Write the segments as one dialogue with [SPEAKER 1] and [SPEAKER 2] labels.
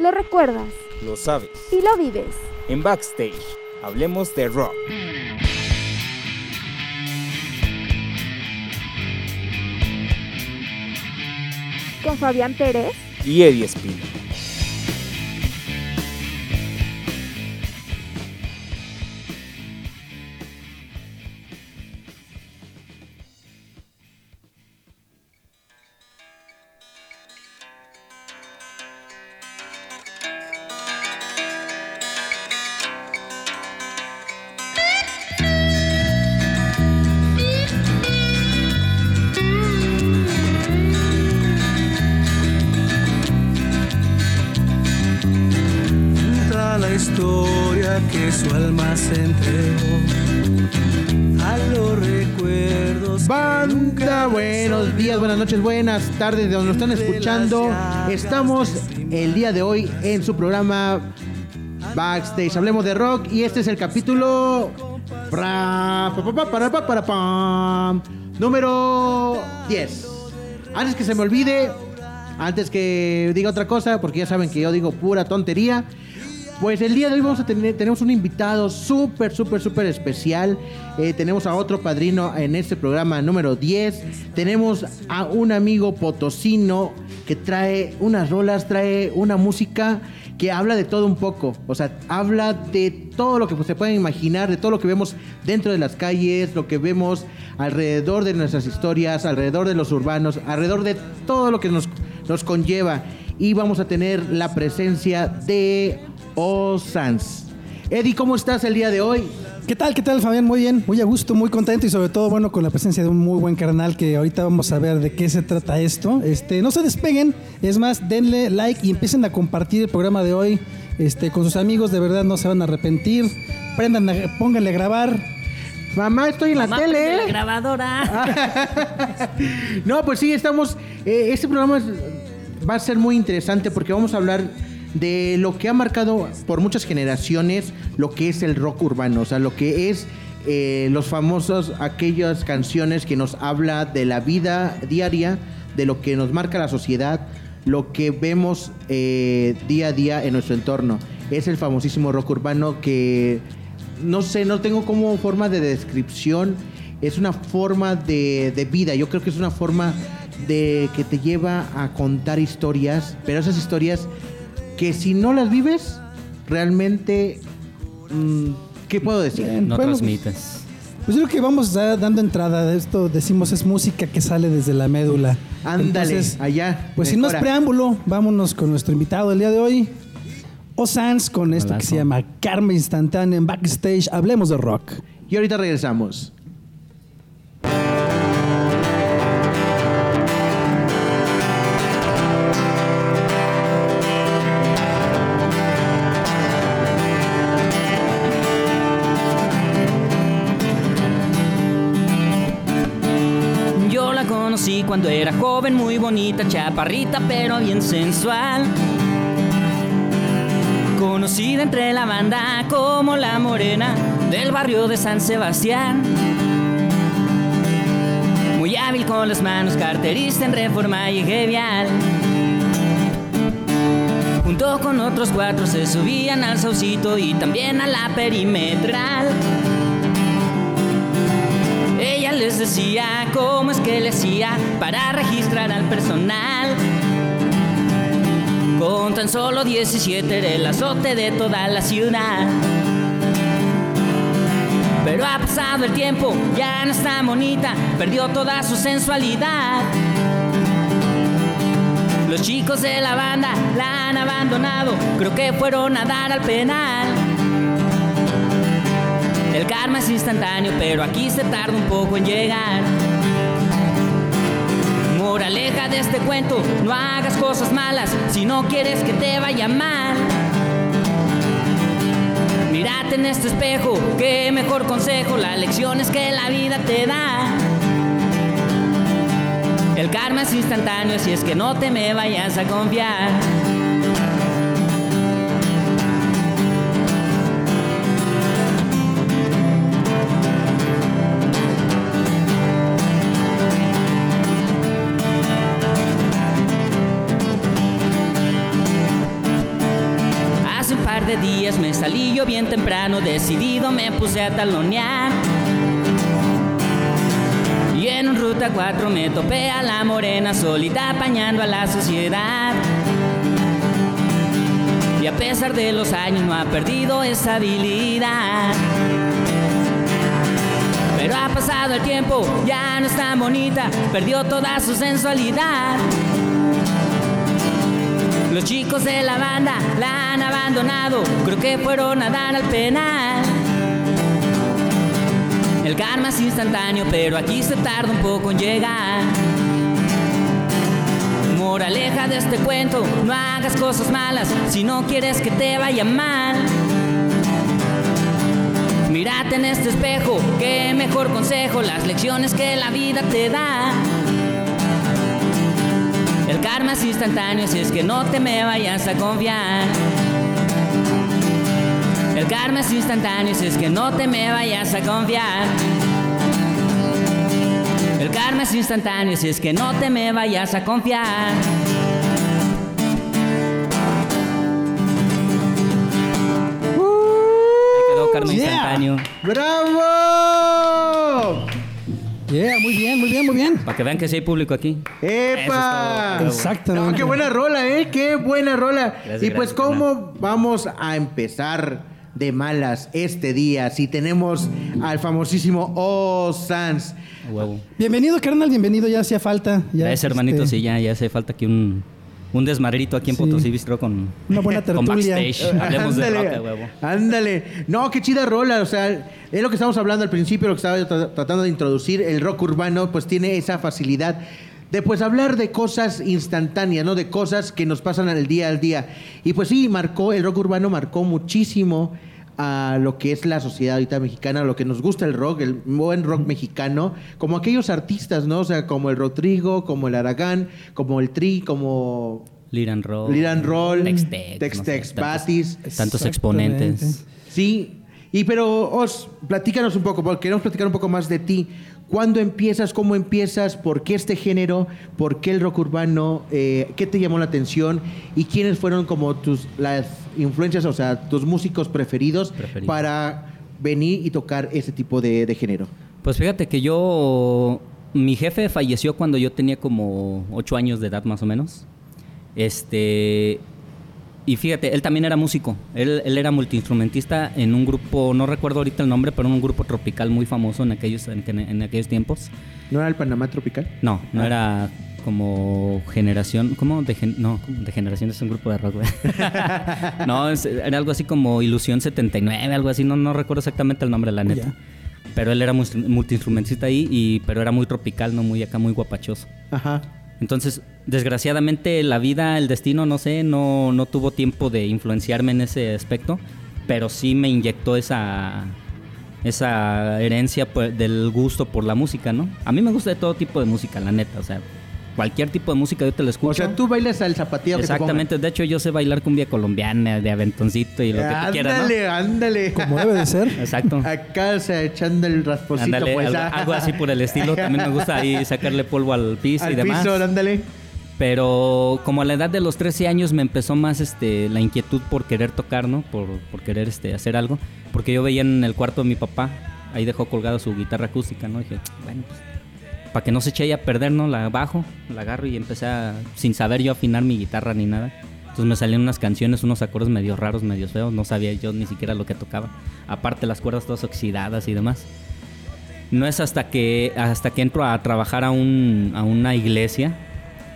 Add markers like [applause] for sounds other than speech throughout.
[SPEAKER 1] Lo recuerdas.
[SPEAKER 2] Lo sabes.
[SPEAKER 1] Y lo vives.
[SPEAKER 2] En Backstage, hablemos de rock.
[SPEAKER 1] Con Fabián Pérez.
[SPEAKER 2] Y Eddie Espino.
[SPEAKER 3] Tardes de donde nos están escuchando. Estamos el día de hoy en su programa Backstage. Hablemos de rock y este es el capítulo número 10. Antes que se me olvide, antes que diga otra cosa, porque ya saben que yo digo pura tontería. Pues el día de hoy vamos a tener, tenemos un invitado súper, súper, súper especial. Eh, tenemos a otro padrino en este programa número 10. Tenemos a un amigo potosino que trae unas rolas, trae una música que habla de todo un poco. O sea, habla de todo lo que se pueden imaginar, de todo lo que vemos dentro de las calles, lo que vemos alrededor de nuestras historias, alrededor de los urbanos, alrededor de todo lo que nos, nos conlleva. Y vamos a tener la presencia de o Sans. Eddie, ¿cómo estás el día de hoy?
[SPEAKER 4] ¿Qué tal? ¿Qué tal, Fabián? Muy bien, muy a gusto, muy contento y sobre todo, bueno, con la presencia de un muy buen carnal que ahorita vamos a ver de qué se trata esto. Este, no se despeguen, es más, denle like y empiecen a compartir el programa de hoy este, con sus amigos, de verdad no se van a arrepentir. Prendan, pónganle a grabar,
[SPEAKER 3] Mamá, estoy en la tele.
[SPEAKER 5] La grabadora. [laughs]
[SPEAKER 3] no, pues sí, estamos. Eh, este programa va a ser muy interesante porque vamos a hablar de lo que ha marcado por muchas generaciones lo que es el rock urbano, o sea, lo que es eh, los famosos, aquellas canciones que nos habla de la vida diaria, de lo que nos marca la sociedad, lo que vemos eh, día a día en nuestro entorno. Es el famosísimo rock urbano que, no sé, no tengo como forma de descripción, es una forma de, de vida, yo creo que es una forma de que te lleva a contar historias, pero esas historias que si no las vives, realmente, mm, ¿qué puedo decir?
[SPEAKER 5] no
[SPEAKER 4] pues,
[SPEAKER 5] transmites.
[SPEAKER 4] Pues yo creo que vamos dando entrada a esto, decimos es música que sale desde la médula.
[SPEAKER 3] Ándale, allá.
[SPEAKER 4] Pues sin más preámbulo, vámonos con nuestro invitado del día de hoy, O Sans, con esto que se llama Karma Instantánea en Backstage. Hablemos de rock.
[SPEAKER 3] Y ahorita regresamos.
[SPEAKER 5] Cuando era joven, muy bonita, chaparrita, pero bien sensual. Conocida entre la banda como la morena del barrio de San Sebastián. Muy hábil con las manos, carterista en reforma y gevial. Junto con otros cuatro se subían al saucito y también a la perimetral decía cómo es que le hacía para registrar al personal. Con tan solo 17 era el azote de toda la ciudad. Pero ha pasado el tiempo, ya no está bonita, perdió toda su sensualidad. Los chicos de la banda la han abandonado, creo que fueron a dar al penal. El karma es instantáneo, pero aquí se tarda un poco en llegar. Moraleja de este cuento, no hagas cosas malas si no quieres que te vaya mal. Mírate en este espejo, qué mejor consejo, la lección es que la vida te da. El karma es instantáneo, si es que no te me vayas a confiar. Días me salí yo bien temprano, decidido me puse a talonear. Y en ruta 4 me topé a la morena solita apañando a la sociedad. Y a pesar de los años no ha perdido esa habilidad. Pero ha pasado el tiempo, ya no es tan bonita, perdió toda su sensualidad. Los chicos de la banda la han abandonado, creo que fueron a dar al penal. El karma es instantáneo, pero aquí se tarda un poco en llegar. Moraleja de este cuento, no hagas cosas malas si no quieres que te vaya mal. Mírate en este espejo, qué mejor consejo, las lecciones que la vida te da. El karma es instantáneo, si es que no te me vayas a confiar. El karma es instantáneo, si es que no te me vayas a confiar. El karma es instantáneo, si es que no te me vayas a confiar. Ahí quedó karma
[SPEAKER 4] Yeah.
[SPEAKER 5] instantáneo.
[SPEAKER 3] ¡Bravo!
[SPEAKER 4] Yeah, muy bien, muy bien, muy bien.
[SPEAKER 5] Para que vean que sí hay público aquí.
[SPEAKER 3] ¡Epa!
[SPEAKER 5] Es.
[SPEAKER 4] Exactamente.
[SPEAKER 3] No, qué buena rola, ¿eh? Qué buena rola.
[SPEAKER 5] Gracias,
[SPEAKER 3] y pues,
[SPEAKER 5] gracias,
[SPEAKER 3] ¿cómo vamos a empezar de malas este día si tenemos al famosísimo O Sans?
[SPEAKER 5] A Huevo.
[SPEAKER 4] Bienvenido, carnal, bienvenido, ya hacía falta. Ya,
[SPEAKER 5] Gracias, hermanito.
[SPEAKER 4] este,
[SPEAKER 5] Sí, ya, ya hace falta aquí un, un desmadrito aquí en
[SPEAKER 4] Sí.
[SPEAKER 5] Potosí Bistro con,
[SPEAKER 4] Una buena [laughs]
[SPEAKER 5] con
[SPEAKER 4] tertulia.
[SPEAKER 5] backstage. [laughs] Hablemos de rock, a huevo.
[SPEAKER 3] ándale. No, qué chida rola. O sea, es lo que estamos hablando al principio, lo que estaba tra- tratando de introducir. El rock urbano, pues tiene esa facilidad de pues hablar de cosas instantáneas, ¿no? De cosas que nos pasan al día al día. Y pues sí, marcó, el rock urbano marcó muchísimo a lo que es la sociedad ahorita mexicana, lo que nos gusta el rock, el buen rock mexicano, como aquellos artistas, ¿no? O sea, como el Rodrigo, como el Aragán, como el Tri, como
[SPEAKER 5] and Roll.
[SPEAKER 3] And Roll,
[SPEAKER 5] Tex-Tex.
[SPEAKER 3] Tex
[SPEAKER 5] no
[SPEAKER 3] Tex
[SPEAKER 5] sé, tantos-
[SPEAKER 3] Batis.
[SPEAKER 5] Tantos exponentes.
[SPEAKER 3] Sí, y pero Os, platícanos un poco, porque queremos platicar un poco más de ti. ¿Cuándo empiezas? ¿Cómo empiezas? ¿Por qué este género? ¿Por qué el rock urbano? Eh, ¿Qué te llamó la atención? ¿Y quiénes fueron como tus las influencias, o sea, tus músicos preferidos, para venir y tocar ese tipo de, de género?
[SPEAKER 5] Pues fíjate que yo. Mi jefe falleció cuando yo tenía como ocho años de edad, más o menos. Este. Y fíjate, él también era músico. Él, él era multiinstrumentista en un grupo, no recuerdo ahorita el nombre, pero en un grupo tropical muy famoso en aquellos, en, en aquellos tiempos.
[SPEAKER 3] ¿No era el Panamá Tropical?
[SPEAKER 5] No, no
[SPEAKER 3] Ah.
[SPEAKER 5] era como generación. ¿Cómo? De gen- no, de generación es un grupo de rock, güey. [laughs] no, es- era algo así como Ilusión 79, algo así. No, no recuerdo exactamente el nombre, la neta. Pero él era multiinstrumentista ahí, y, pero era muy tropical, no muy acá, muy guapachoso.
[SPEAKER 3] Ajá.
[SPEAKER 5] Entonces, desgraciadamente, la vida, el destino, no sé, no, no tuvo tiempo de influenciarme en ese aspecto, pero sí me inyectó esa, esa herencia pues, del gusto por la música, ¿no? A mí me gusta de todo tipo de música, la neta, o sea, cualquier tipo de música yo te la escucho.
[SPEAKER 3] O sea, tú bailas al zapateo que te
[SPEAKER 5] Exactamente, de hecho yo sé bailar cumbia colombiana, de aventoncito y lo que tú quieras, ¿no?
[SPEAKER 3] Ándale, ándale.
[SPEAKER 4] Como debe de ser.
[SPEAKER 5] Exacto.
[SPEAKER 3] Acá, o sea, echando el rasposito,
[SPEAKER 5] Ándale,
[SPEAKER 3] pues.
[SPEAKER 5] algo,
[SPEAKER 3] ah.
[SPEAKER 5] algo así por el estilo. También me gusta ahí sacarle polvo al piso
[SPEAKER 3] Al
[SPEAKER 5] y demás.
[SPEAKER 3] piso, ándale.
[SPEAKER 5] Pero como a la edad de los 13 años me empezó más este la inquietud por querer tocar, ¿no? Por, por querer este hacer algo. Porque yo veía en el cuarto de mi papá, ahí dejó colgada su guitarra acústica, ¿no? dije, bueno, pues, para que no se eche a perder, ¿no? La bajo, la agarro y empecé a, sin saber yo afinar mi guitarra ni nada. Entonces me salían unas canciones, unos acordes medio raros, medio feos, no sabía yo ni siquiera lo que tocaba. Aparte las cuerdas todas oxidadas y demás. No es hasta que hasta que entro a trabajar a, un, a una iglesia,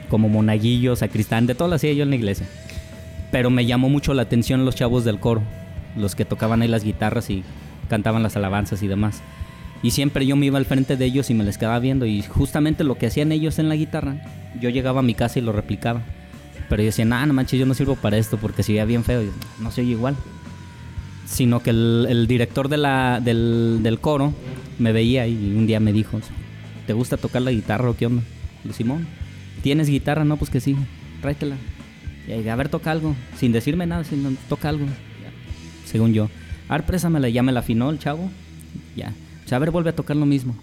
[SPEAKER 5] como monaguillo, sacristán, de todo lo hacía yo en la iglesia. Pero me llamó mucho la atención los chavos del coro, los que tocaban ahí las guitarras y cantaban las alabanzas y demás. Y siempre yo me iba al frente de ellos y me les quedaba viendo. Y justamente lo que hacían ellos en la guitarra, yo llegaba a mi casa y lo replicaba. Pero yo decía, nah, no manches, yo no sirvo para esto porque se veía bien feo. No se oye igual. Sino que el, director del, del coro me veía y un día me dijo, ¿te gusta tocar la guitarra o qué onda? Y yo, Simón, ¿tienes guitarra? No, pues que sí, tráetela. Y ahí, a ver, toca algo. Sin decirme nada, sino toca algo. Según yo. A ver, préstamela. Ya me la afinó el chavo. Ya. Sea, a ver, vuelve a tocar lo mismo.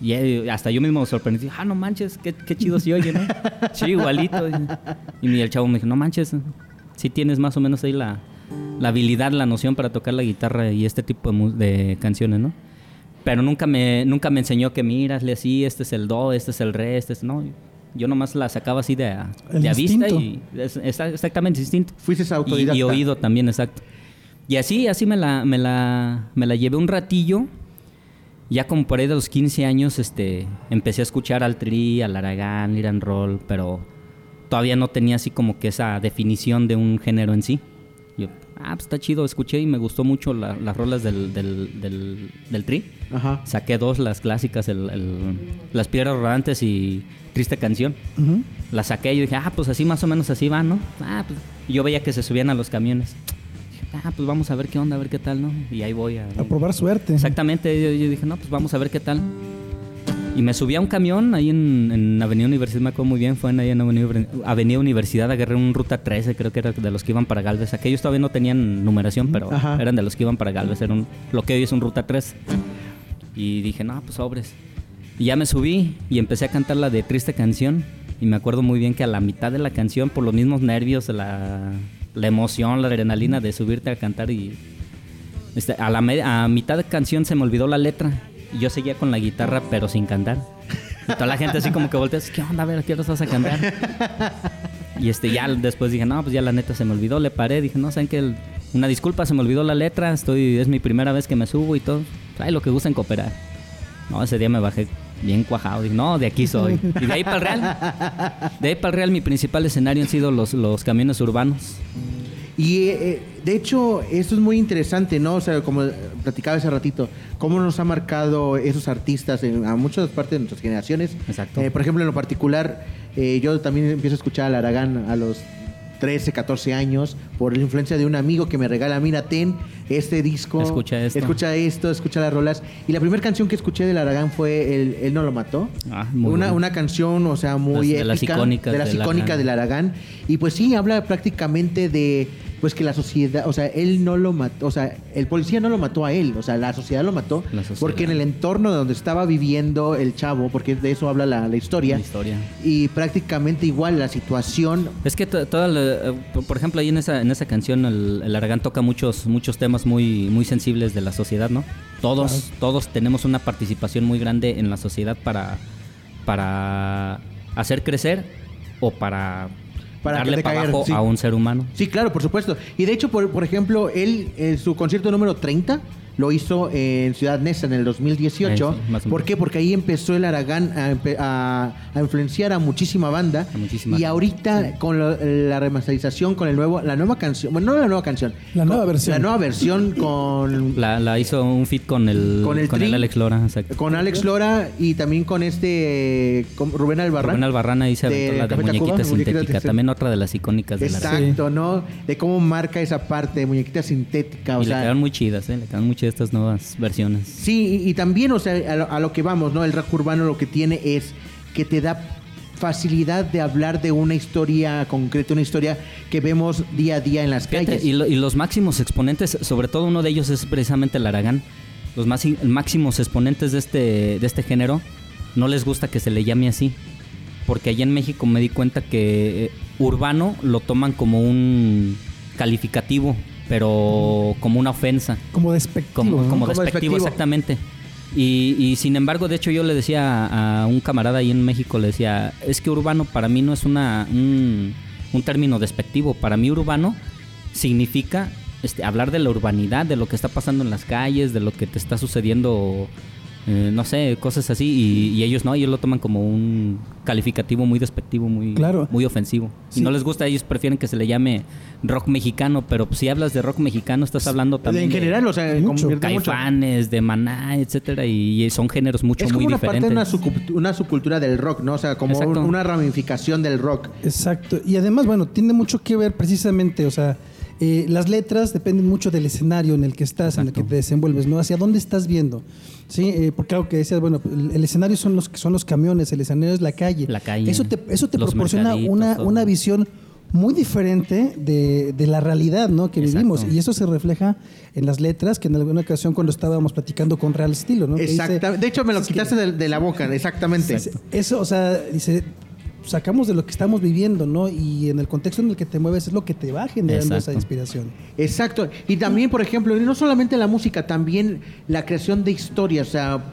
[SPEAKER 5] Y eh, hasta yo mismo me sorprendí. Ah, no manches, qué, qué chido se oye, ¿no? [laughs] Sí, igualito. Y, y el chavo me dijo, no manches, sí tienes más o menos ahí la, la habilidad, la noción para tocar la guitarra y este tipo de, de canciones, ¿no? Pero nunca me, nunca me enseñó que mirasle así, este es el do, este es el re, este es... No, yo nomás la sacaba así de a vista y es- está exactamente distinto.
[SPEAKER 3] Fuiste
[SPEAKER 5] Y,
[SPEAKER 3] autodidacta.
[SPEAKER 5] y oído también, exacto. Y así, así me la, me la, me la llevé un ratillo. Ya como por ahí de los 15 años, este, empecé a escuchar al Tri, al Aragán, Iran Roll, pero todavía no tenía así como que esa definición de un género en sí. Yo, ah, pues está chido, escuché y me gustó mucho la- las rolas del, del, del, del Tri.
[SPEAKER 3] Ajá.
[SPEAKER 5] Saqué dos, las clásicas, el, el- Las Piedras Rodantes y Triste Canción.
[SPEAKER 4] Ujú.
[SPEAKER 5] La saqué y yo dije, ah, pues así más o menos así va, ¿no? Ah, pues yo veía que se subían a los camiones. Dije, ah, pues vamos a ver qué onda, a ver qué tal, ¿no? Y ahí voy a...
[SPEAKER 4] A probar suerte.
[SPEAKER 5] Exactamente, yo, yo dije, no, pues vamos a ver qué tal. Y me subí a un camión ahí en, en Avenida Universidad, me acuerdo muy bien, fue en, ahí en Avenida, Avenida Universidad, agarré un Ruta 13, creo que era de los que iban para Galvez. Aquellos todavía no tenían numeración, pero
[SPEAKER 3] Ajá.
[SPEAKER 5] eran de los que iban para Galvez, era un- lo que hoy es un Ruta 3. Y dije, no, pues sobres. Y ya me subí y empecé a cantar la de Triste Canción. Y me acuerdo muy bien que a la mitad de la canción, por los mismos nervios, la, la emoción, la adrenalina de subirte a cantar y... este, a, la mitad de canción se me olvidó la letra. Y yo seguía con la guitarra, pero sin cantar. Y toda la gente así como que voltea, ¿qué onda? A ver, ¿a qué hora vas a cantar? Y este, ya después dije, no, pues ya la neta se me olvidó, le paré, dije, no, saben que una disculpa, se me olvidó la letra, estoy, es mi primera vez que me subo y todo. Ay, lo que gusten cooperar. No, ese día me bajé bien cuajado, dije, no, de aquí soy. Y de ahí para el Real. De ahí para el Real, mi principal escenario han sido los, los camiones urbanos.
[SPEAKER 3] Y eh, de hecho, esto es muy interesante, ¿no? O sea, como platicaba hace ratito, cómo nos ha marcado esos artistas en, a muchas partes de nuestras generaciones.
[SPEAKER 5] Exacto.
[SPEAKER 3] Eh, por ejemplo, en lo particular, eh, yo también empiezo a escuchar al Aragán a los 13, 14 años por la influencia de un amigo que me regala, mira, ten este disco.
[SPEAKER 5] Escucha esto.
[SPEAKER 3] Escucha esto, escucha las rolas. Y la primera canción que escuché del Aragán fue el, Él no lo mató.
[SPEAKER 5] Ah, muy
[SPEAKER 3] una,
[SPEAKER 5] bueno.
[SPEAKER 3] una canción, o sea, muy
[SPEAKER 5] Las- de las icónicas
[SPEAKER 3] de las
[SPEAKER 5] del
[SPEAKER 3] icónicas
[SPEAKER 5] Aragán.
[SPEAKER 3] del Aragán. Y pues sí, habla prácticamente de pues que la sociedad, o sea, él no lo mató, o sea, el policía no lo mató a él, o sea, la sociedad lo mató
[SPEAKER 5] sociedad.
[SPEAKER 3] porque en el entorno donde estaba viviendo el chavo, porque de eso habla la, la historia,
[SPEAKER 5] La historia.
[SPEAKER 3] y prácticamente igual la situación
[SPEAKER 5] Es que to- toda la- eh, por- ejemplo, ahí en esa, en esa canción el, el Aragán toca muchos, muchos temas muy, muy sensibles de la sociedad, ¿no? Todos, todos tenemos una participación muy grande en la sociedad para, para hacer crecer o para,
[SPEAKER 3] Para
[SPEAKER 5] darle para
[SPEAKER 3] caiga,
[SPEAKER 5] abajo
[SPEAKER 3] sí.
[SPEAKER 5] a un ser humano.
[SPEAKER 3] Sí, claro, por supuesto. Y de hecho, por, por ejemplo, él, en su concierto número 30 lo hizo en Ciudad Neza en el 2018.
[SPEAKER 5] Eh, sí,
[SPEAKER 3] ¿Por qué? Porque ahí empezó el Aragán a, empe- a- a influenciar a muchísima banda.
[SPEAKER 5] A muchísima
[SPEAKER 3] y ahorita, con lo- la remasterización, con el nuevo, la nueva canción, bueno, no la nueva canción,
[SPEAKER 4] La nueva
[SPEAKER 3] con-
[SPEAKER 4] versión.
[SPEAKER 3] La nueva versión [laughs] con,
[SPEAKER 5] La, la hizo un fit con el,
[SPEAKER 3] Con el Tri.
[SPEAKER 5] Alex Lora, exacto.
[SPEAKER 3] con Alex Lora y también con este con Rubén Albarrán.
[SPEAKER 5] Rubén Albarrán ahí se
[SPEAKER 3] de
[SPEAKER 5] aventó la de
[SPEAKER 3] Café Tacuba,
[SPEAKER 5] muñequita
[SPEAKER 3] Muñequita
[SPEAKER 5] sintética, también otra de las icónicas de la
[SPEAKER 3] Exacto, ¿no? De cómo marca esa parte de muñequita sintética. O
[SPEAKER 5] Y le
[SPEAKER 3] sea,
[SPEAKER 5] quedaron muy chidas, ¿eh? Le quedaron muy chidas estas nuevas versiones.
[SPEAKER 3] Sí, y, y también, o sea, a lo, a lo que vamos, ¿no? El rock urbano lo que tiene es que te da facilidad de hablar de una historia concreta, una historia que vemos día a día en las
[SPEAKER 5] Fíjate,
[SPEAKER 3] calles.
[SPEAKER 5] y, lo- y los máximos exponentes, sobre todo uno de ellos es precisamente el Aragán. Los más, máximos exponentes de este, de este género no les gusta que se le llame así. Porque allá en México me di cuenta que eh, urbano lo toman como un calificativo, pero como una ofensa.
[SPEAKER 4] Como despectivo.
[SPEAKER 5] Como,
[SPEAKER 4] ¿no?
[SPEAKER 5] como
[SPEAKER 3] Como
[SPEAKER 5] despectivo,
[SPEAKER 3] despectivo.
[SPEAKER 5] exactamente. Y, y sin embargo, de hecho, yo le decía a, a un camarada ahí en México, le decía, es que urbano para mí no es una, un, un término despectivo. Para mí urbano significa este, hablar de la urbanidad, de lo que está pasando en las calles, de lo que te está sucediendo, eh, no sé, cosas así. Y, y ellos no, ellos lo toman como un calificativo muy despectivo, muy,
[SPEAKER 4] Claro.
[SPEAKER 5] muy ofensivo.
[SPEAKER 4] Sí.
[SPEAKER 5] Y no les gusta, ellos prefieren que se le llame rock mexicano, pero si hablas de rock mexicano, estás hablando también
[SPEAKER 3] en
[SPEAKER 5] de-
[SPEAKER 3] general, o sea,
[SPEAKER 4] mucho.
[SPEAKER 3] mucho.
[SPEAKER 5] Caifanes, de Maná, etcétera, y son géneros mucho
[SPEAKER 3] Es como
[SPEAKER 5] muy
[SPEAKER 3] una parte de
[SPEAKER 5] diferentes.
[SPEAKER 3] una, una subcultura del rock, ¿no? O sea, como
[SPEAKER 5] Exacto.
[SPEAKER 3] una ramificación del rock.
[SPEAKER 4] Exacto. Y además, bueno, tiene mucho que ver precisamente, o sea, eh, las letras dependen mucho del escenario en el que estás, en el que te desenvuelves, ¿no? Hacia dónde estás viendo. Sí, Eh, porque algo que decías, bueno, el, el escenario son los son los camiones, el escenario es la calle.
[SPEAKER 5] La calle,
[SPEAKER 4] Eso te, eso te proporciona una,
[SPEAKER 5] todo.
[SPEAKER 4] una visión muy diferente de, de la realidad ¿no? que
[SPEAKER 5] Exacto.
[SPEAKER 4] vivimos. Y eso se refleja en las letras, que en alguna ocasión cuando estábamos platicando con Real Estilo, ¿no? Dice-
[SPEAKER 3] Exactamente. De hecho, me lo
[SPEAKER 4] que-
[SPEAKER 3] quitaste de, de la boca, exactamente.
[SPEAKER 4] Dice, Eso, o sea, dice, sacamos de lo que estamos viviendo, ¿no? Y en el contexto en el que te mueves es lo que te va generando esa inspiración.
[SPEAKER 3] Exacto. Y también, por ejemplo, y no solamente la música, también la creación de historias. O sea,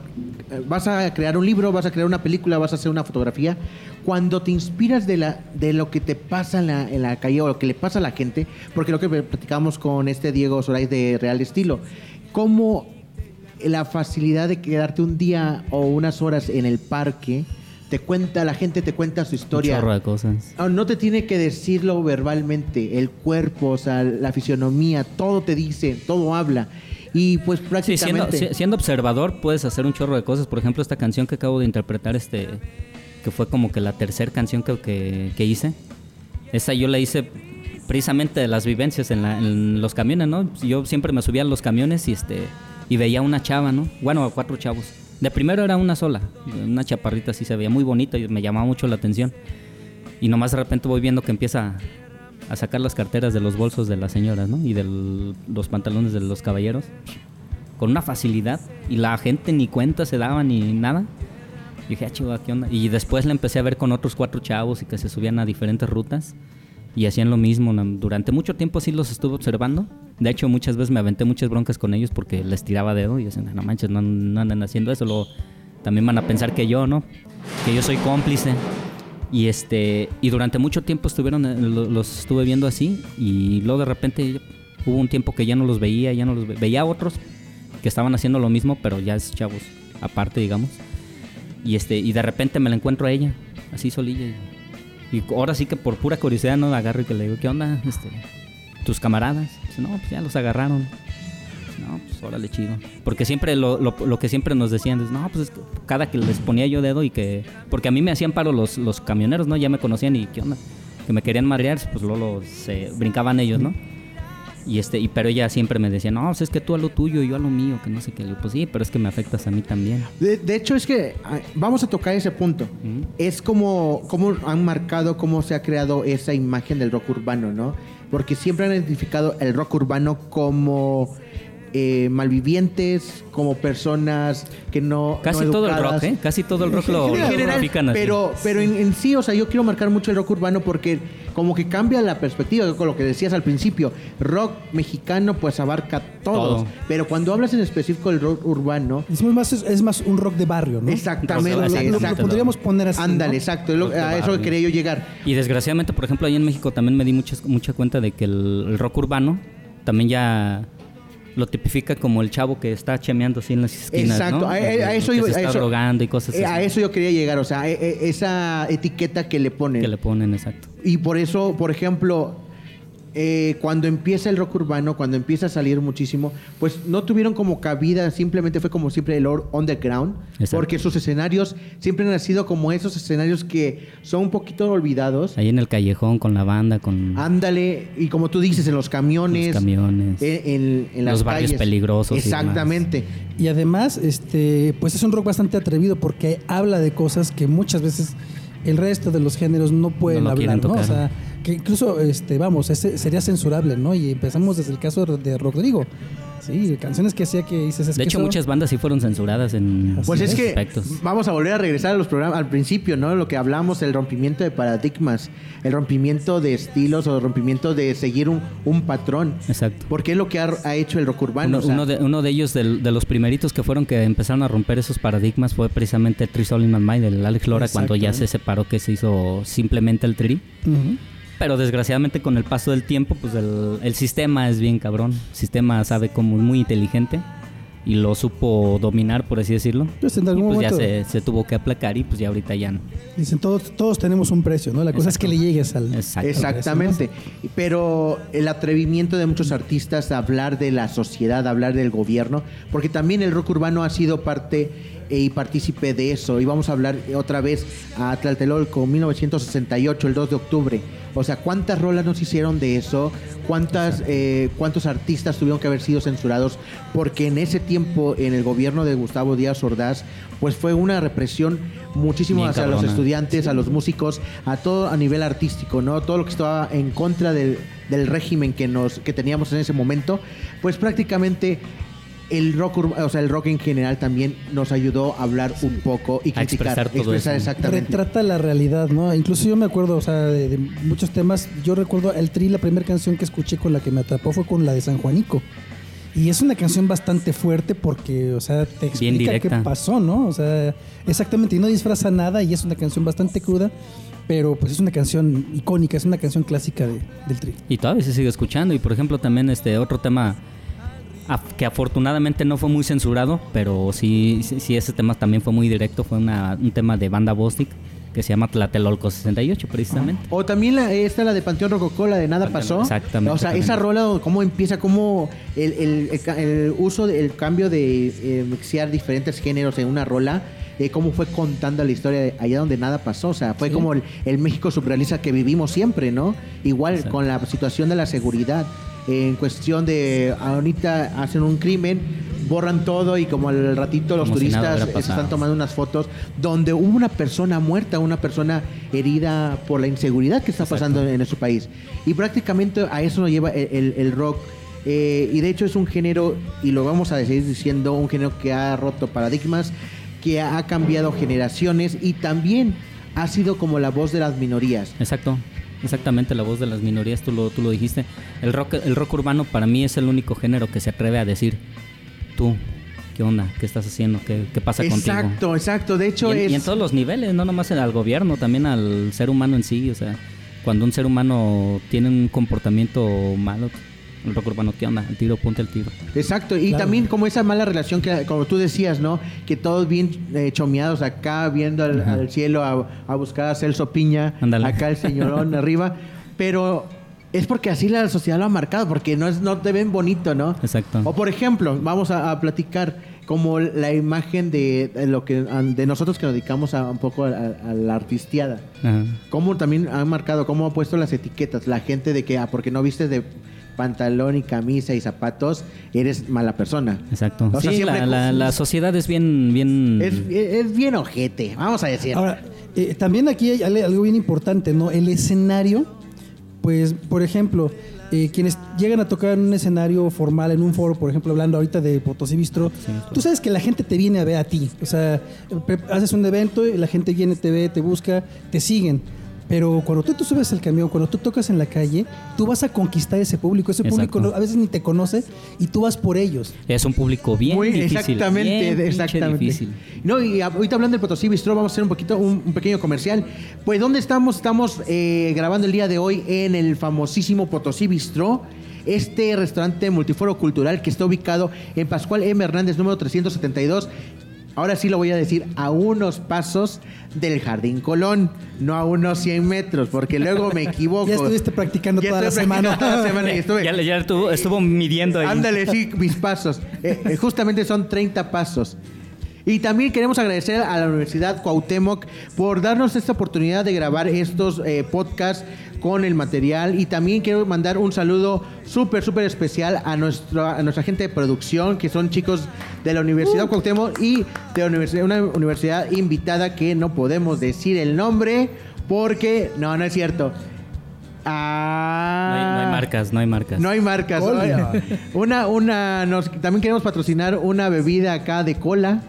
[SPEAKER 3] vas a crear un libro, vas a crear una película, vas a hacer una fotografía. Cuando te inspiras de, la, de lo que te pasa en la, en la calle o lo que le pasa a la gente, porque lo que platicamos con este Diego Soray de Real Estilo, cómo la facilidad de quedarte un día o unas horas en el parque, te cuenta, la gente te cuenta su
[SPEAKER 5] Un
[SPEAKER 3] historia.
[SPEAKER 5] chorro de cosas.
[SPEAKER 3] No te tiene que decirlo verbalmente, el cuerpo, o sea, la fisionomía, todo te dice, todo habla. Y pues
[SPEAKER 5] Sí, siendo,
[SPEAKER 3] prácticamente...
[SPEAKER 5] si- siendo observador puedes hacer un chorro de cosas. Por ejemplo, esta canción que acabo de interpretar, este, que fue como que la tercera canción que, que, que hice. Esa yo la hice precisamente de las vivencias en, la- en los camiones, ¿no? Yo siempre me subía a los camiones y este y veía una chava, ¿no? Bueno, a cuatro chavos. De primero era una sola, una chaparrita así se veía muy bonita y me llamaba mucho la atención. Y nomás de repente voy viendo que empieza a sacar las carteras de los bolsos de las señoras, ¿no? Y de los pantalones de los caballeros. Con una facilidad. Y la gente ni cuenta se daba ni nada. Y dije, ah, chihuahua, ¿qué onda? Y después la empecé a ver con otros cuatro chavos y que se subían a diferentes rutas. Y hacían lo mismo. Durante mucho tiempo sí los estuve observando. De hecho, muchas veces me aventé muchas broncas con ellos porque les tiraba dedo. Y decían, no manches, no, no andan haciendo eso. Luego también van a pensar que yo, ¿no? Que yo soy cómplice. Y este y durante mucho tiempo estuvieron eh, lo- los estuve viendo así y luego de repente hubo un tiempo que ya no los veía, ya no los ve- veía otros que estaban haciendo lo mismo, pero ya es chavos aparte, digamos. Y este y de repente me la encuentro a ella, así solilla. Y ahora sí que por pura curiosidad no la agarro y que le digo, "¿Qué onda? Este tus camaradas?" "No, pues ya los agarraron." No, pues órale, chido. Porque siempre lo, lo, lo que siempre nos decían es, no, pues es que cada que les ponía yo dedo y que... Porque a mí me hacían paro los, los camioneros, ¿no? Ya me conocían y qué onda. Que me querían madrear, pues luego se brincaban ellos, ¿no? Y este, y pero ella siempre me decía, no, pues es que tú a lo tuyo y yo a lo mío, que no sé qué. Digo, pues sí, pero es que me afectas a mí también.
[SPEAKER 3] De, de hecho, es que ah, vamos a tocar ese punto. Es como, como han marcado cómo se ha creado esa imagen del rock urbano, ¿no? Porque siempre han identificado el rock urbano como eh, malvivientes, como personas que no.
[SPEAKER 5] Casi
[SPEAKER 3] no
[SPEAKER 5] todo el rock, ¿eh? Casi todo el rock lo, [laughs]
[SPEAKER 3] En
[SPEAKER 5] lo
[SPEAKER 3] general,
[SPEAKER 5] grafican así.
[SPEAKER 3] pero, pero en, en sí, o sea, yo quiero marcar mucho el rock urbano porque como que cambia la perspectiva, con lo que decías al principio. Rock mexicano pues abarca todos,
[SPEAKER 5] Todo.
[SPEAKER 3] pero cuando hablas en específico del rock urbano,
[SPEAKER 4] Es más, es, es más un rock de barrio, ¿no?
[SPEAKER 3] exactamente,
[SPEAKER 4] Lo, lo-
[SPEAKER 3] exacto.
[SPEAKER 4] podríamos poner así.
[SPEAKER 3] Ándale,
[SPEAKER 4] ¿no?
[SPEAKER 3] exacto,
[SPEAKER 5] Rock
[SPEAKER 3] a eso quería yo llegar.
[SPEAKER 5] Y desgraciadamente, por ejemplo, ahí en México también me di mucha, mucha cuenta de que el, el rock urbano también ya lo tipifica como el chavo que está chameando así en las esquinas,
[SPEAKER 3] Exacto,
[SPEAKER 5] ¿no?
[SPEAKER 3] a, a- a eso
[SPEAKER 5] se
[SPEAKER 3] a
[SPEAKER 5] está
[SPEAKER 3] eso-
[SPEAKER 5] drogando y cosas
[SPEAKER 3] eh,
[SPEAKER 5] así.
[SPEAKER 3] a eso yo quería llegar, o sea, e- e- esa etiqueta que le ponen.
[SPEAKER 5] Que le ponen, exacto.
[SPEAKER 3] Y por eso, por ejemplo, eh, cuando empieza el rock urbano, cuando empieza a salir muchísimo, pues no tuvieron como cabida, simplemente fue como siempre el or- underground,
[SPEAKER 5] Exacto.
[SPEAKER 3] porque sus escenarios siempre han sido como esos escenarios que son un poquito olvidados.
[SPEAKER 5] Ahí en el callejón con la banda, con
[SPEAKER 3] Ándale, y como tú dices, en los camiones,
[SPEAKER 5] los camiones.
[SPEAKER 3] en, en- en las
[SPEAKER 5] Los barrios
[SPEAKER 3] calles.
[SPEAKER 5] peligrosos
[SPEAKER 3] Exactamente.
[SPEAKER 4] Y además, este, pues es un rock bastante atrevido porque habla de cosas que muchas veces el resto de los géneros no pueden
[SPEAKER 5] No lo quieren
[SPEAKER 4] hablar, ¿no? O sea, que incluso, este, vamos, ese sería censurable, ¿no? Y empezamos desde el caso de Rodrigo. Sí, canciones que hacía que dices... Es
[SPEAKER 5] De
[SPEAKER 4] que
[SPEAKER 5] hecho,
[SPEAKER 4] eso-
[SPEAKER 5] muchas bandas sí fueron censuradas en
[SPEAKER 3] Pues es que
[SPEAKER 5] aspectos.
[SPEAKER 3] vamos a volver a regresar a los programas al principio, ¿no? Lo que hablamos, el rompimiento de paradigmas, el rompimiento de estilos o el rompimiento de seguir un, un patrón.
[SPEAKER 5] Exacto.
[SPEAKER 3] Porque es lo que ha, ha hecho el rock urbano.
[SPEAKER 5] Uno,
[SPEAKER 3] o sea,
[SPEAKER 5] uno de, uno de ellos, del- de los primeritos que fueron que empezaron a romper esos paradigmas, fue precisamente Three Soul in My Mind, del Alex Lora, cuando ya se separó, que se hizo simplemente el Tri.
[SPEAKER 4] Ujú.
[SPEAKER 5] Pero desgraciadamente con el paso del tiempo, pues el, el sistema es bien cabrón. El sistema sabe como es muy inteligente y lo supo dominar, por así decirlo.
[SPEAKER 4] Pues en
[SPEAKER 5] Y pues ya se, se tuvo que aplacar y pues ya ahorita ya no.
[SPEAKER 4] Dicen, todos, todos tenemos un precio, ¿no? La cosa es que le llegues al...
[SPEAKER 5] Exacto.
[SPEAKER 3] Exactamente. Pero el atrevimiento de muchos artistas a hablar de la sociedad, a hablar del gobierno, porque también el rock urbano ha sido parte y partícipe de eso. Y vamos a hablar otra vez a Tlatelolco, 1968, el 2 de octubre. O sea, ¿cuántas rolas nos hicieron de eso? ¿Cuántas, eh, ¿Cuántos artistas tuvieron que haber sido censurados? Porque en ese tiempo, en el gobierno de Gustavo Díaz Ordaz, pues fue una represión muchísimo
[SPEAKER 5] Bien
[SPEAKER 3] hacia los estudiantes, a los músicos, a todo a nivel artístico, ¿no? Todo lo que estaba en contra del, del régimen que nos que teníamos en ese momento, pues prácticamente el rock, o sea, el rock en general también nos ayudó a hablar un poco y
[SPEAKER 5] A
[SPEAKER 3] criticar,
[SPEAKER 5] expresar todo
[SPEAKER 3] expresar
[SPEAKER 5] eso.
[SPEAKER 3] exactamente.
[SPEAKER 4] Retrata la realidad, ¿no? Incluso yo me acuerdo, o sea, de, de muchos temas. Yo recuerdo el Tri, la primera canción que escuché con la que me atrapó fue con la de San Juanico. Y es una canción bastante fuerte porque, o sea, te explica qué pasó, ¿no? O sea, exactamente, y no disfraza nada y es una canción bastante cruda, pero pues es una canción icónica, es una canción clásica de- del Tri.
[SPEAKER 5] Y todavía se sigue escuchando. Y por ejemplo, también este otro tema que afortunadamente no fue muy censurado, pero sí, sí, sí, ese tema también fue muy directo. Fue una- un tema de banda Bostic que se llama Tlatelolco 68, precisamente.
[SPEAKER 3] O también la, esta, la de Panteón Rococó, la de Nada
[SPEAKER 5] Panteón,
[SPEAKER 3] Pasó.
[SPEAKER 5] exactamente,
[SPEAKER 3] O sea, esa rola, cómo empieza, cómo el, el- el el uso, del cambio de eh, mixear diferentes géneros en una rola, eh, cómo fue contando la historia de allá donde nada pasó. O sea, fue como el, el México surrealista que vivimos siempre, ¿no? Igual
[SPEAKER 5] Exacto.
[SPEAKER 3] con la situación de la seguridad. En cuestión de ahorita hacen un crimen, borran todo y como al ratito los
[SPEAKER 5] Como si
[SPEAKER 3] turistas se están tomando unas fotos donde hubo una persona muerta, una persona herida por la inseguridad que está pasando en nuestro país. Y prácticamente a eso nos lleva el, el- el rock. Eh, y de hecho es un género, y lo vamos a seguir diciendo, un género que ha roto paradigmas, que ha cambiado generaciones y también ha sido como la voz de las minorías.
[SPEAKER 5] Exacto. Exactamente, la voz de las minorías, tú lo, tú lo dijiste. El rock, el rock urbano para mí es el único género que se atreve a decir, tú, ¿qué onda? ¿Qué estás haciendo? ¿Qué, qué pasa contigo?
[SPEAKER 3] Exacto, exacto. De hecho
[SPEAKER 5] y, en,
[SPEAKER 3] es...
[SPEAKER 5] y en todos los niveles, no nomás al gobierno, también al ser humano en sí. O sea, cuando un ser humano tiene un comportamiento malo, el rock urbano, ¿qué onda? El tiro, ponte el tiro.
[SPEAKER 3] Exacto, y
[SPEAKER 4] Claro.
[SPEAKER 3] también como esa mala relación que, como tú decías, ¿no? Que todos bien eh, chomeados acá, viendo al, cielo a, a buscar a Celso Piña,
[SPEAKER 5] Ándale.
[SPEAKER 3] acá el señorón [laughs] arriba, pero es porque así la sociedad lo ha marcado, porque no, es, no te ven bonito, ¿no?
[SPEAKER 5] Exacto.
[SPEAKER 3] O por ejemplo, vamos a, a platicar como la imagen de, de lo que de nosotros que nos dedicamos a un poco a, a la artisteada.
[SPEAKER 5] Ajá.
[SPEAKER 3] Cómo también han marcado, cómo ha puesto las etiquetas. La gente de que, ah, porque no vistes de pantalón y camisa y zapatos, eres mala persona.
[SPEAKER 5] Exacto.
[SPEAKER 3] O sea,
[SPEAKER 5] sí, la, la- la sociedad es bien, bien...
[SPEAKER 3] Es, es bien ojete, vamos a decir.
[SPEAKER 4] Ahora, eh, también aquí hay algo bien importante, ¿no? El escenario, pues, por ejemplo, eh, quienes llegan a tocar en un escenario formal, en un foro, por ejemplo, hablando ahorita de Potosí Bistro, tú sabes que la gente te viene a ver a ti. O sea, pre- haces un evento y la gente viene, te ve, te busca, te siguen. Pero cuando tú te subes al camión, cuando tú tocas en la calle, tú vas a conquistar ese público. Ese
[SPEAKER 5] Exacto.
[SPEAKER 4] público a veces ni te conoce y tú vas por ellos.
[SPEAKER 5] Es un público bien
[SPEAKER 3] Muy
[SPEAKER 5] difícil.
[SPEAKER 3] exactamente,
[SPEAKER 5] bien
[SPEAKER 3] exactamente.
[SPEAKER 5] difícil.
[SPEAKER 3] No, y ahorita hablando del Potosí Bistro, vamos a hacer un poquito, un, un pequeño comercial. Pues, ¿dónde estamos? Estamos eh, grabando el día de hoy en el famosísimo Potosí Bistro. Este restaurante multiforo cultural que está ubicado en Pascual M. Hernández, número 372. Ahora sí lo voy a decir, a unos pasos del Jardín Colón, no a unos 100 metros, porque luego me [laughs] equivoco.
[SPEAKER 4] Ya estuviste practicando toda la semana.
[SPEAKER 3] toda la semana y estuve-
[SPEAKER 5] Ya, ya estuvo, estuvo midiendo ahí.
[SPEAKER 3] Ándale, sí, mis pasos. [laughs] Eh, eh, justamente son 30 pasos. Y también queremos agradecer a la Universidad Cuauhtémoc por darnos esta oportunidad de grabar estos eh, podcasts con el material. Y también quiero mandar un saludo súper, súper especial a, nuestro, a nuestra gente de producción, que son chicos de la Universidad Cuauhtémoc y de universidad, una universidad invitada que no podemos decir el nombre porque... No, no es cierto. Ah,
[SPEAKER 5] No hay, no hay marcas, no hay marcas.
[SPEAKER 3] no hay marcas. Una, una, nos, también queremos patrocinar una bebida acá de cola.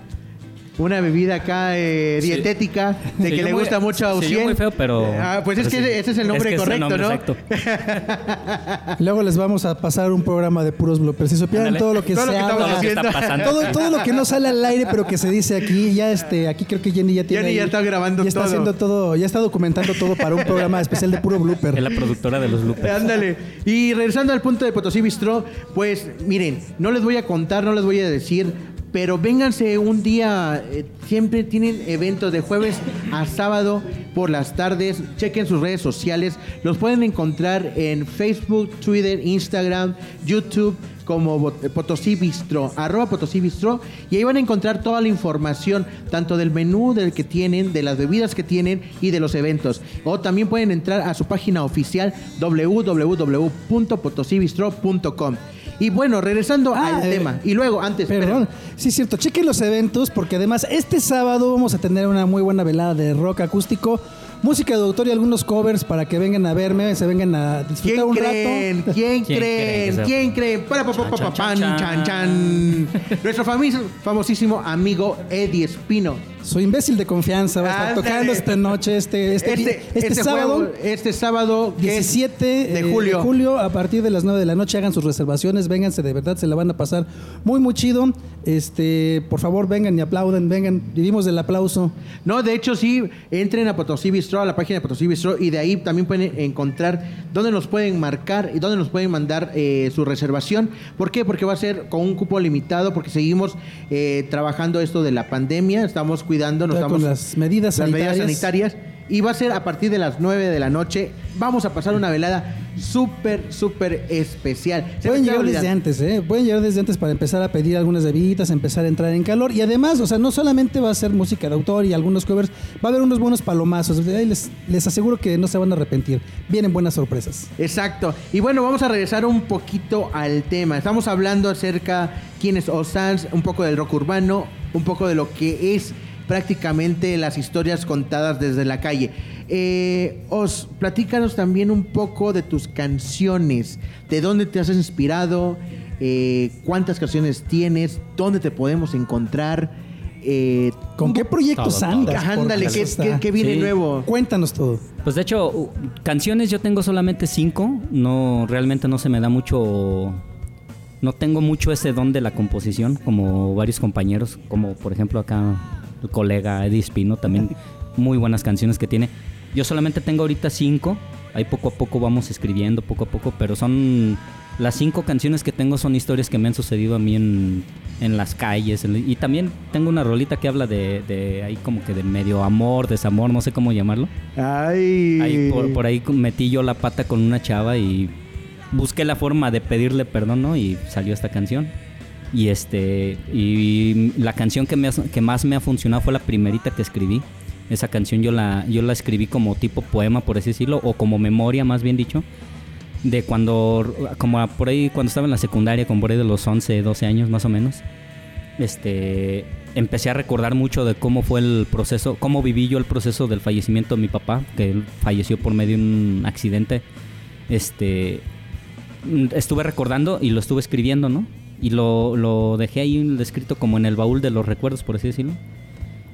[SPEAKER 3] Una bebida acá eh,
[SPEAKER 5] Sí.
[SPEAKER 3] dietética, de
[SPEAKER 5] Se
[SPEAKER 3] que le
[SPEAKER 5] muy-
[SPEAKER 3] gusta mucho a Uciel.
[SPEAKER 5] muy feo, pero-
[SPEAKER 3] Ah, pues es que
[SPEAKER 5] sí.
[SPEAKER 3] ese es el nombre
[SPEAKER 5] Es que es el
[SPEAKER 3] correcto,
[SPEAKER 5] nombre,
[SPEAKER 3] ¿no?
[SPEAKER 5] exacto. [laughs]
[SPEAKER 4] Luego les vamos a pasar un programa de puros bloopers. Si supieran todo lo que
[SPEAKER 3] Todo lo
[SPEAKER 4] se
[SPEAKER 3] que
[SPEAKER 4] habla,
[SPEAKER 5] Todo lo que está
[SPEAKER 3] haciendo.
[SPEAKER 5] pasando.
[SPEAKER 4] todo, todo lo que no sale al aire, pero que se dice aquí, ya este, aquí creo que Jenny ya tiene.
[SPEAKER 3] Jenny ya está grabando
[SPEAKER 4] ya está
[SPEAKER 3] todo.
[SPEAKER 4] haciendo todo, ya está documentando todo para un programa especial de puro blooper.
[SPEAKER 5] Es la productora de los loopers.
[SPEAKER 3] Ándale. Y regresando al punto de Potosí Bistro, pues miren, no les voy a contar, no les voy a decir, pero vénganse un día, eh, siempre tienen eventos de jueves a sábado por las tardes, chequen sus redes sociales, los pueden encontrar en Facebook, Twitter, Instagram, YouTube como Bot- Potosí Bistro, arroba Potosí Bistro, y ahí van a encontrar toda la información, tanto del menú del que tienen, de las bebidas que tienen y de los eventos. O también pueden entrar a su página oficial www.potosibistro.com. Y bueno, regresando
[SPEAKER 4] Ah,
[SPEAKER 3] al
[SPEAKER 4] eh,
[SPEAKER 3] tema. Y luego, antes,
[SPEAKER 4] Perdón,
[SPEAKER 3] esperen.
[SPEAKER 4] sí es cierto, chequen los eventos porque además este sábado vamos a tener una muy buena velada de rock acústico música de autor y algunos covers para que vengan a verme, se vengan a
[SPEAKER 3] ¿Quién
[SPEAKER 4] disfrutar un
[SPEAKER 3] creen?
[SPEAKER 4] rato.
[SPEAKER 3] ¿Quién [laughs]
[SPEAKER 5] ¿Quién creen
[SPEAKER 3] creen? ¿Quién creen? Para, pa, pa, pa, pa, pan,
[SPEAKER 5] Chan,
[SPEAKER 3] chan,
[SPEAKER 5] chan,
[SPEAKER 3] chan. Nuestro famosísimo amigo Eddie Espino.
[SPEAKER 4] Su imbécil de confianza va a estar tocando esta noche, este, este,
[SPEAKER 3] Este,
[SPEAKER 4] este
[SPEAKER 3] este
[SPEAKER 4] sábado.
[SPEAKER 3] juego- este sábado que es
[SPEAKER 4] 17
[SPEAKER 3] de
[SPEAKER 4] eh,
[SPEAKER 3] julio.
[SPEAKER 4] a partir de las 9 de la noche hagan sus reservaciones, vénganse de verdad, se la van a pasar muy muy chido. Este, por favor, vengan y aplauden, vengan, vivimos del aplauso.
[SPEAKER 3] No, de hecho sí, entren a Potosí Bistro, a la página de Potosí Bistro y de ahí también pueden encontrar dónde nos pueden marcar y dónde nos pueden mandar eh, su reservación. ¿Por qué? Porque va a ser con un cupo limitado porque seguimos eh, trabajando esto de la pandemia, estamos cuidando, nos estamos
[SPEAKER 4] las medidas
[SPEAKER 3] las medidas
[SPEAKER 4] sanitarias.
[SPEAKER 3] y va a ser a partir de las 9 de la noche. Vamos a pasar una velada súper, súper especial. Se
[SPEAKER 4] Pueden llegar desde antes, ¿eh? Pueden llegar desde antes para empezar a pedir algunas bebidas, empezar a entrar en calor. Y además, o sea, no solamente va a ser música de autor y algunos covers, va a haber unos buenos palomazos. Les, les aseguro que no se van a arrepentir. Vienen buenas sorpresas.
[SPEAKER 3] Exacto. Y bueno, vamos a regresar un poquito al tema. Estamos hablando acerca quién es Osans, un poco del rock urbano, un poco de lo que es prácticamente las historias contadas desde la calle. Eh, Os, platícanos también un poco de tus canciones, de dónde te has inspirado, eh, cuántas canciones tienes, dónde te podemos encontrar. eh,
[SPEAKER 4] ¿Con qué proyectos
[SPEAKER 5] Todo, todo.
[SPEAKER 4] andas?
[SPEAKER 3] ándale,
[SPEAKER 4] Porque
[SPEAKER 3] ¿qué, viene
[SPEAKER 5] Sí.
[SPEAKER 3] nuevo?
[SPEAKER 4] Cuéntanos todo.
[SPEAKER 5] Pues de hecho, canciones yo tengo solamente cinco. No, realmente no se me da mucho. No tengo mucho ese don de la composición, como varios compañeros, como por ejemplo acá colega Eddie Espino, también muy buenas canciones que tiene. Yo solamente tengo ahorita cinco. Ahí poco a poco vamos escribiendo, poco a poco, pero son las cinco canciones que tengo son historias que me han sucedido a mí en, en las calles. y también tengo una rolita que habla de, de ahí como que de medio amor, desamor, no sé cómo llamarlo.
[SPEAKER 3] Ay.
[SPEAKER 5] Ahí por, por ahí metí yo la pata con una chava y busqué la forma de pedirle perdón, ¿no? Y salió esta canción. Y este y la canción que, me que más me ha funcionado fue la primerita que escribí. Esa canción yo la yo la escribí como tipo poema, por así decirlo, o como memoria, más bien dicho, de cuando como por ahí cuando estaba en la secundaria, como por ahí de los 11, 12 años más o menos. Este empecé a recordar mucho de cómo fue el proceso, cómo viví yo el proceso del fallecimiento de mi papá, que falleció por medio de un accidente. Este mm, estuve recordando y lo estuve escribiendo, ¿no? Y lo, lo dejé ahí escrito como en el baúl de los recuerdos, por así decirlo.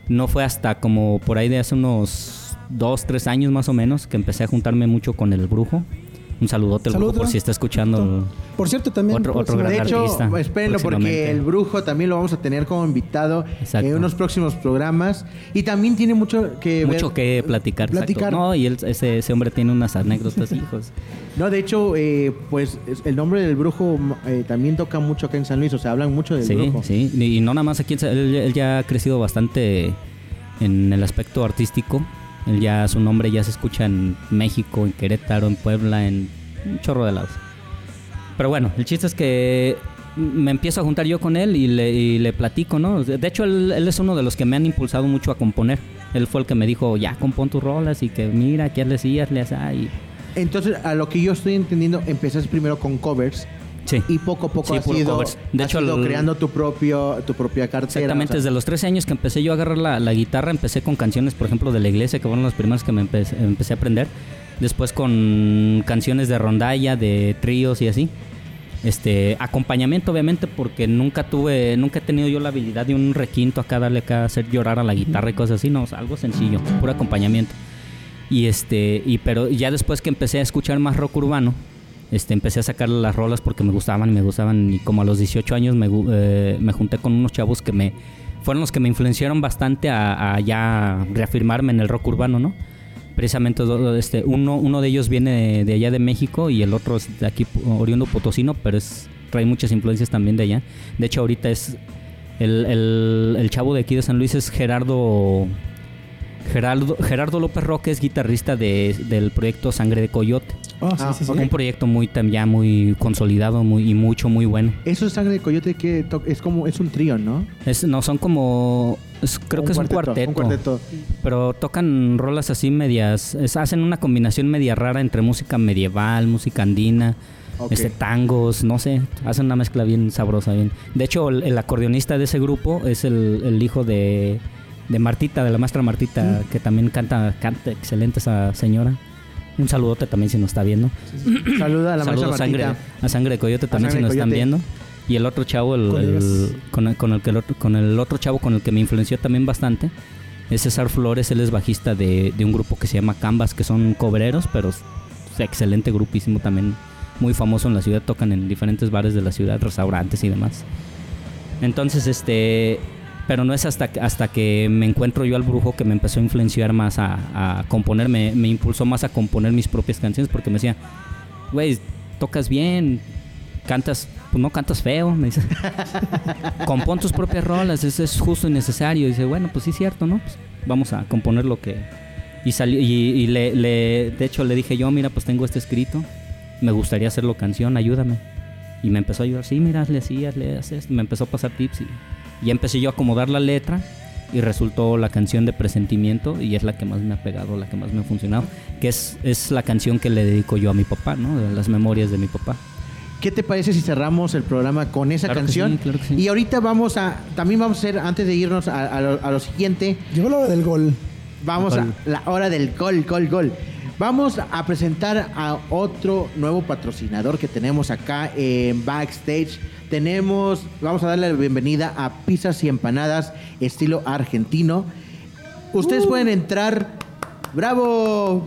[SPEAKER 5] No fue hasta como por ahí de hace unos dos, tres años más o menos que empecé a juntarme mucho con el brujo. Un saludote al brujo
[SPEAKER 4] Saludo.
[SPEAKER 5] por si está escuchando.
[SPEAKER 4] Por cierto, también.
[SPEAKER 5] Otro- otro
[SPEAKER 3] De
[SPEAKER 5] gran
[SPEAKER 3] hecho,
[SPEAKER 5] artista,
[SPEAKER 3] espérenlo porque el brujo también lo vamos a tener como invitado
[SPEAKER 5] Exacto.
[SPEAKER 3] en unos próximos programas. Y también tiene mucho que ver-
[SPEAKER 5] Mucho que platicar. exacto.
[SPEAKER 3] platicar.
[SPEAKER 5] No, y él- ese, ese hombre tiene unas anécdotas, [laughs] hijos.
[SPEAKER 3] No, de hecho, eh, pues es- el nombre del brujo eh, también toca mucho acá en San Luis. O sea, hablan mucho del
[SPEAKER 5] Sí,
[SPEAKER 3] brujo.
[SPEAKER 5] sí. Y no nada más aquí, él, él ya ha crecido bastante en el aspecto artístico. Él ya, su nombre ya se escucha en México, en Querétaro, en Puebla, en un chorro de lados. Pero bueno, el chiste es que me empiezo a juntar yo con él y le, platico, ¿no? De hecho, él, es uno de los que me han impulsado mucho a componer. Él fue el que me dijo, ya compón tus rolas y que mira, que le hacías, le hacías. Y...
[SPEAKER 3] Entonces, a lo que yo estoy entendiendo, empezaste primero con covers
[SPEAKER 5] Sí.
[SPEAKER 3] y poco a poco
[SPEAKER 5] Sí,
[SPEAKER 3] has ido.
[SPEAKER 5] De
[SPEAKER 3] has
[SPEAKER 5] hecho,
[SPEAKER 3] ido
[SPEAKER 5] el-
[SPEAKER 3] creando tu propio tu propia cartera.
[SPEAKER 5] Exactamente,
[SPEAKER 3] o sea,
[SPEAKER 5] desde los 13 años que empecé yo a agarrar la, la guitarra, empecé con canciones, por ejemplo, de la iglesia, que fueron las primeras que me empecé, empecé a aprender. Después con canciones de rondalla, de tríos y así. Este, acompañamiento obviamente porque nunca tuve, nunca he tenido yo la habilidad de un requinto acá, darle acá, hacer llorar a la guitarra y cosas así, no, o sea, algo sencillo, puro acompañamiento. Y este, y pero ya después que empecé a escuchar más rock urbano, este, empecé a sacar las rolas porque me gustaban me gustaban. Y como a los 18 años me, eh, me junté con unos chavos que me fueron los que me influenciaron bastante a, ya reafirmarme en el rock urbano, ¿no? Precisamente este, uno, uno de ellos viene de, allá de México y el otro es de aquí, oriundo potosino, pero es, trae muchas influencias también de allá. De hecho, ahorita es el, el chavo de aquí de San Luis es Gerardo Gerardo, Gerardo López Roque es guitarrista de- del proyecto Sangre de Coyote.
[SPEAKER 4] Oh, sí,
[SPEAKER 3] Ah,
[SPEAKER 4] sí, sí.
[SPEAKER 5] Un proyecto muy ya muy consolidado muy, y mucho, muy bueno.
[SPEAKER 3] Eso es sangre de coyote que es como es un trío, ¿no?
[SPEAKER 5] Es, no, son como. es- creo que es un cuarteto.
[SPEAKER 3] Un cuarteto.
[SPEAKER 5] Pero tocan rolas así medias. es- hacen una combinación media rara entre música medieval, música andina, este tangos, no sé. Hacen una mezcla bien sabrosa. bien De hecho, el, el acordeonista de ese grupo es el, el hijo de, de Martita, de la maestra Martita, que también canta, canta excelente esa señora. Un saludote también si nos está viendo.
[SPEAKER 3] Saluda a la maestra
[SPEAKER 5] sangre,
[SPEAKER 3] Martita.
[SPEAKER 5] a sangre de coyote también si nos están viendo. Y el otro chavo, el, con, el, con, el que el otro, con el otro chavo con el que me influenció también bastante, es César Flores, él es bajista de, de un grupo que se llama Canvas, que son cobreros, pero es excelente grupísimo también, muy famoso en la ciudad, tocan en diferentes bares de la ciudad, restaurantes y demás. Entonces, este, pero no es hasta, hasta que me encuentro yo al brujo que me empezó a influenciar más a, a componer, me, me impulsó más a componer mis propias canciones porque me decía, güey, tocas bien, cantas, pues no cantas feo, me dice. [laughs] Compón tus propias rolas, eso es justo y necesario. Y dice, bueno, pues sí es cierto, ¿no? Pues vamos a componer lo que... Y, salió, y, le, de hecho le dije yo, mira, pues tengo este escrito, me gustaría hacerlo canción, ayúdame. Y me empezó a ayudar, sí, mira, hazle así, hazle, haz esto. Me empezó a pasar tips y ya empecé yo a acomodar la letra y resultó la canción de presentimiento y es la que más me ha pegado, la que más me ha funcionado, que es, es la canción que le dedico yo a mi papá, ¿no? De las memorias de mi papá.
[SPEAKER 3] ¿Qué te parece si cerramos el programa con esa
[SPEAKER 5] Claro que
[SPEAKER 3] canción?
[SPEAKER 5] sí, claro que sí.
[SPEAKER 3] Y ahorita vamos a, también vamos a hacer, antes de irnos a, a lo, a lo siguiente,
[SPEAKER 4] Llegó la hora del gol.
[SPEAKER 3] vamos a la hora del gol, gol, gol. Vamos a presentar a otro nuevo patrocinador que tenemos acá en Backstage. Tenemos, vamos a darle la bienvenida a Pizzas y Empanadas estilo argentino. Ustedes pueden entrar. ¡Bravo!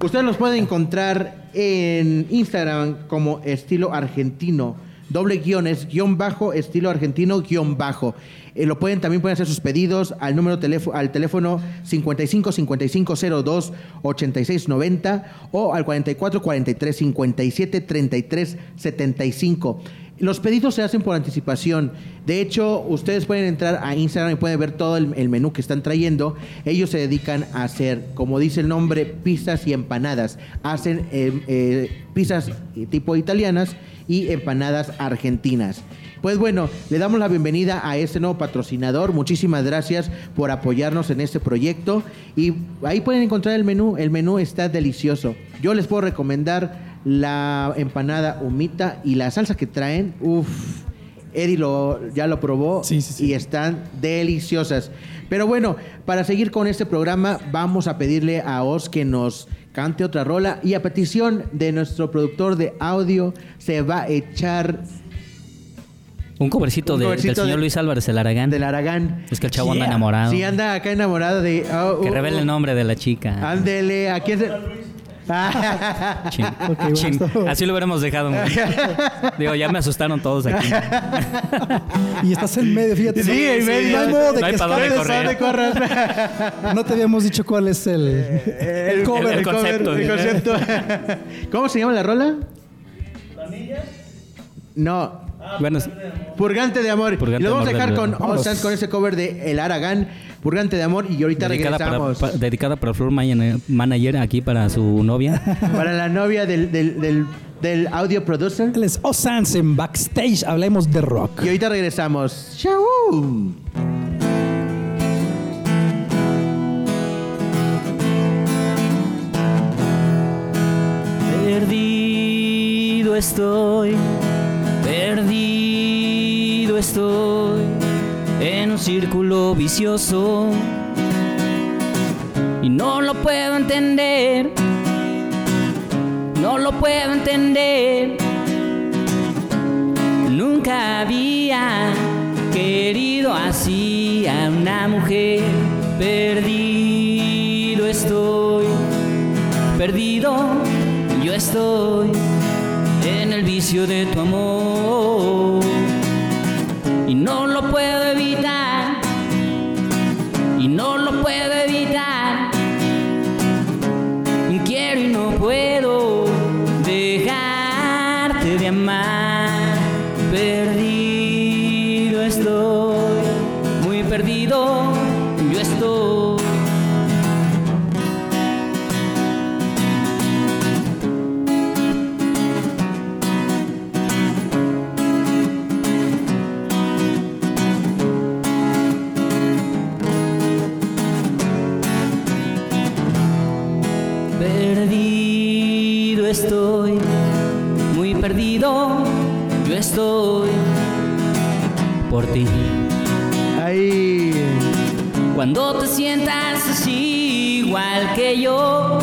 [SPEAKER 3] Ustedes los pueden encontrar en Instagram como estilo argentino. Doble guion es guion bajo, estilo argentino, guion bajo. Eh, lo pueden, también pueden hacer sus pedidos al número teléfono, al teléfono 55 55 02 86 90 o al 44 43 57 33 75. Los pedidos se hacen por anticipación. De hecho, ustedes pueden entrar a Instagram y pueden ver todo el, menú que están trayendo. Ellos se dedican a hacer, como dice el nombre, pizzas y empanadas. Hacen eh, eh, pizzas tipo italianas y empanadas argentinas. Pues bueno, le damos la bienvenida a este nuevo patrocinador. Muchísimas gracias por apoyarnos en este proyecto. Y ahí pueden encontrar el menú. El menú está delicioso. Yo les puedo recomendar la empanada humita y la salsa que traen. Uf, Eddie lo, ya lo probó
[SPEAKER 4] Sí, sí, sí.
[SPEAKER 3] y están deliciosas. Pero bueno, para seguir con este programa, vamos a pedirle a Oz que nos cante otra rola. Y a petición de nuestro productor de audio, se va a echar
[SPEAKER 5] Un covercito,
[SPEAKER 3] Un
[SPEAKER 5] de-
[SPEAKER 3] covercito
[SPEAKER 5] del señor Luis Álvarez, el Aragán.
[SPEAKER 3] del Aragán.
[SPEAKER 5] Es que el chavo anda
[SPEAKER 3] Yeah.
[SPEAKER 5] enamorado.
[SPEAKER 3] Sí, anda acá enamorado de. oh,
[SPEAKER 5] Que
[SPEAKER 3] oh,
[SPEAKER 5] revele
[SPEAKER 3] oh.
[SPEAKER 5] el nombre de la chica.
[SPEAKER 3] Ándele, ¿a quién
[SPEAKER 5] Chin. Chin.
[SPEAKER 4] bueno.
[SPEAKER 5] Así lo hubiéramos dejado. Digo, ya me asustaron todos aquí.
[SPEAKER 4] Y estás en medio, fíjate.
[SPEAKER 3] Sí, en medio.
[SPEAKER 4] No hay modo de
[SPEAKER 5] No hay
[SPEAKER 4] que
[SPEAKER 5] pa' dónde
[SPEAKER 4] escapes.
[SPEAKER 5] correr.
[SPEAKER 4] No te habíamos dicho cuál es el, el cover.
[SPEAKER 5] el concepto.
[SPEAKER 3] el concepto. ¿Cómo se llama la rola? No,
[SPEAKER 5] Bueno,
[SPEAKER 3] Purgante de Amor.
[SPEAKER 5] Purgante
[SPEAKER 3] y lo
[SPEAKER 5] de
[SPEAKER 3] vamos a dejar
[SPEAKER 5] del-
[SPEAKER 3] con. Ozans, con ese cover de El Aragán, Purgante de Amor. Y ahorita
[SPEAKER 5] dedicada para,
[SPEAKER 3] regresamos.
[SPEAKER 5] pa- dedicada para Flor Mayan- Manager aquí para su novia. [laughs]
[SPEAKER 3] Para la novia del, del, del, del audio producer.
[SPEAKER 4] Él es Osans en Backstage. Hablemos de rock.
[SPEAKER 3] Y ahorita regresamos. ¡Chau!
[SPEAKER 5] Perdido estoy, perdido estoy en un círculo vicioso y no lo puedo entender, no lo puedo entender. Nunca había querido así a una mujer, perdido estoy perdido, yo estoy en el vicio de tu amor y no lo puedo evitar y no lo puedo evitar. Quiero y no puedo dejarte de amar. Perdido estoy, muy perdido yo estoy. Yo estoy por ti.
[SPEAKER 3] Ahí.
[SPEAKER 5] Cuando te sientas así igual que yo,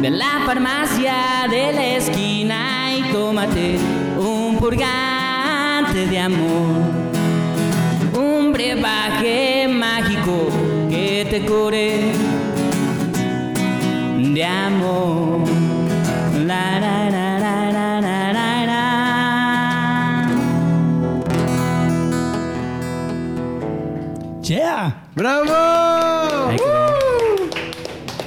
[SPEAKER 5] ve a la farmacia de la esquina y tómate un purgante de amor. Un brebaje mágico que te cure de amor. La, la, la, la, la,
[SPEAKER 4] ¡Yeah!
[SPEAKER 3] ¡Bravo!
[SPEAKER 5] Ahí quedó.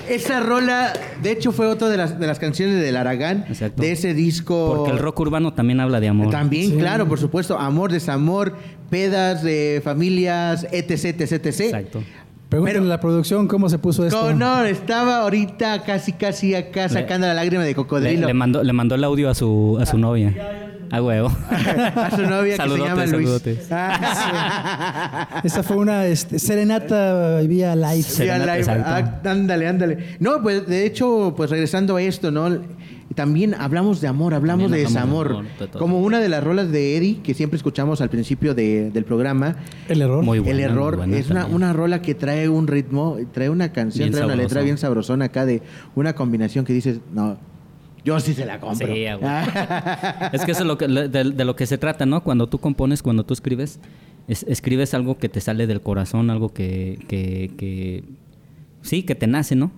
[SPEAKER 3] Esa rola, de hecho, fue otra de las, de las canciones del Aragán,
[SPEAKER 5] Exacto.
[SPEAKER 3] de ese disco.
[SPEAKER 5] Porque el rock urbano también habla de amor.
[SPEAKER 3] También,
[SPEAKER 4] Sí.
[SPEAKER 3] claro, por supuesto, amor, desamor, pedas de familias, etc, etc, etc.
[SPEAKER 5] Exacto.
[SPEAKER 4] Pregúntenle
[SPEAKER 3] Pero-
[SPEAKER 4] a la producción cómo se puso esto.
[SPEAKER 3] No, estaba ahorita casi, casi acá sacando la lágrima de
[SPEAKER 5] Le,
[SPEAKER 3] cocodrilo.
[SPEAKER 5] le mandó, le mandó el audio a su, a su novia. A huevo.
[SPEAKER 3] a su novia que se llama Luis.
[SPEAKER 5] saludotes.
[SPEAKER 4] Esa fue una este, serenata vía live.
[SPEAKER 3] Sí, al live. Ah, ándale, ándale. No, pues de hecho, pues regresando a esto, ¿no? También hablamos de amor, hablamos
[SPEAKER 5] También
[SPEAKER 3] de desamor.
[SPEAKER 5] amor, de todo.
[SPEAKER 3] Como una de las rolas de Eddie que siempre escuchamos al principio de- del programa.
[SPEAKER 4] El error.
[SPEAKER 5] Muy
[SPEAKER 3] el
[SPEAKER 5] buena,
[SPEAKER 3] error
[SPEAKER 5] muy buena
[SPEAKER 3] es una, una rola que trae un ritmo, trae una canción,
[SPEAKER 5] Bien
[SPEAKER 3] trae una letra bien sabrosona acá de una combinación que dices, no, yo sí se la compro.
[SPEAKER 5] Sí. [laughs] Es que eso es lo que, de, de lo que se trata, ¿no? Cuando tú compones, cuando tú escribes, es- escribes algo que te sale del corazón, algo que, que, que- sí, que te nace, ¿no?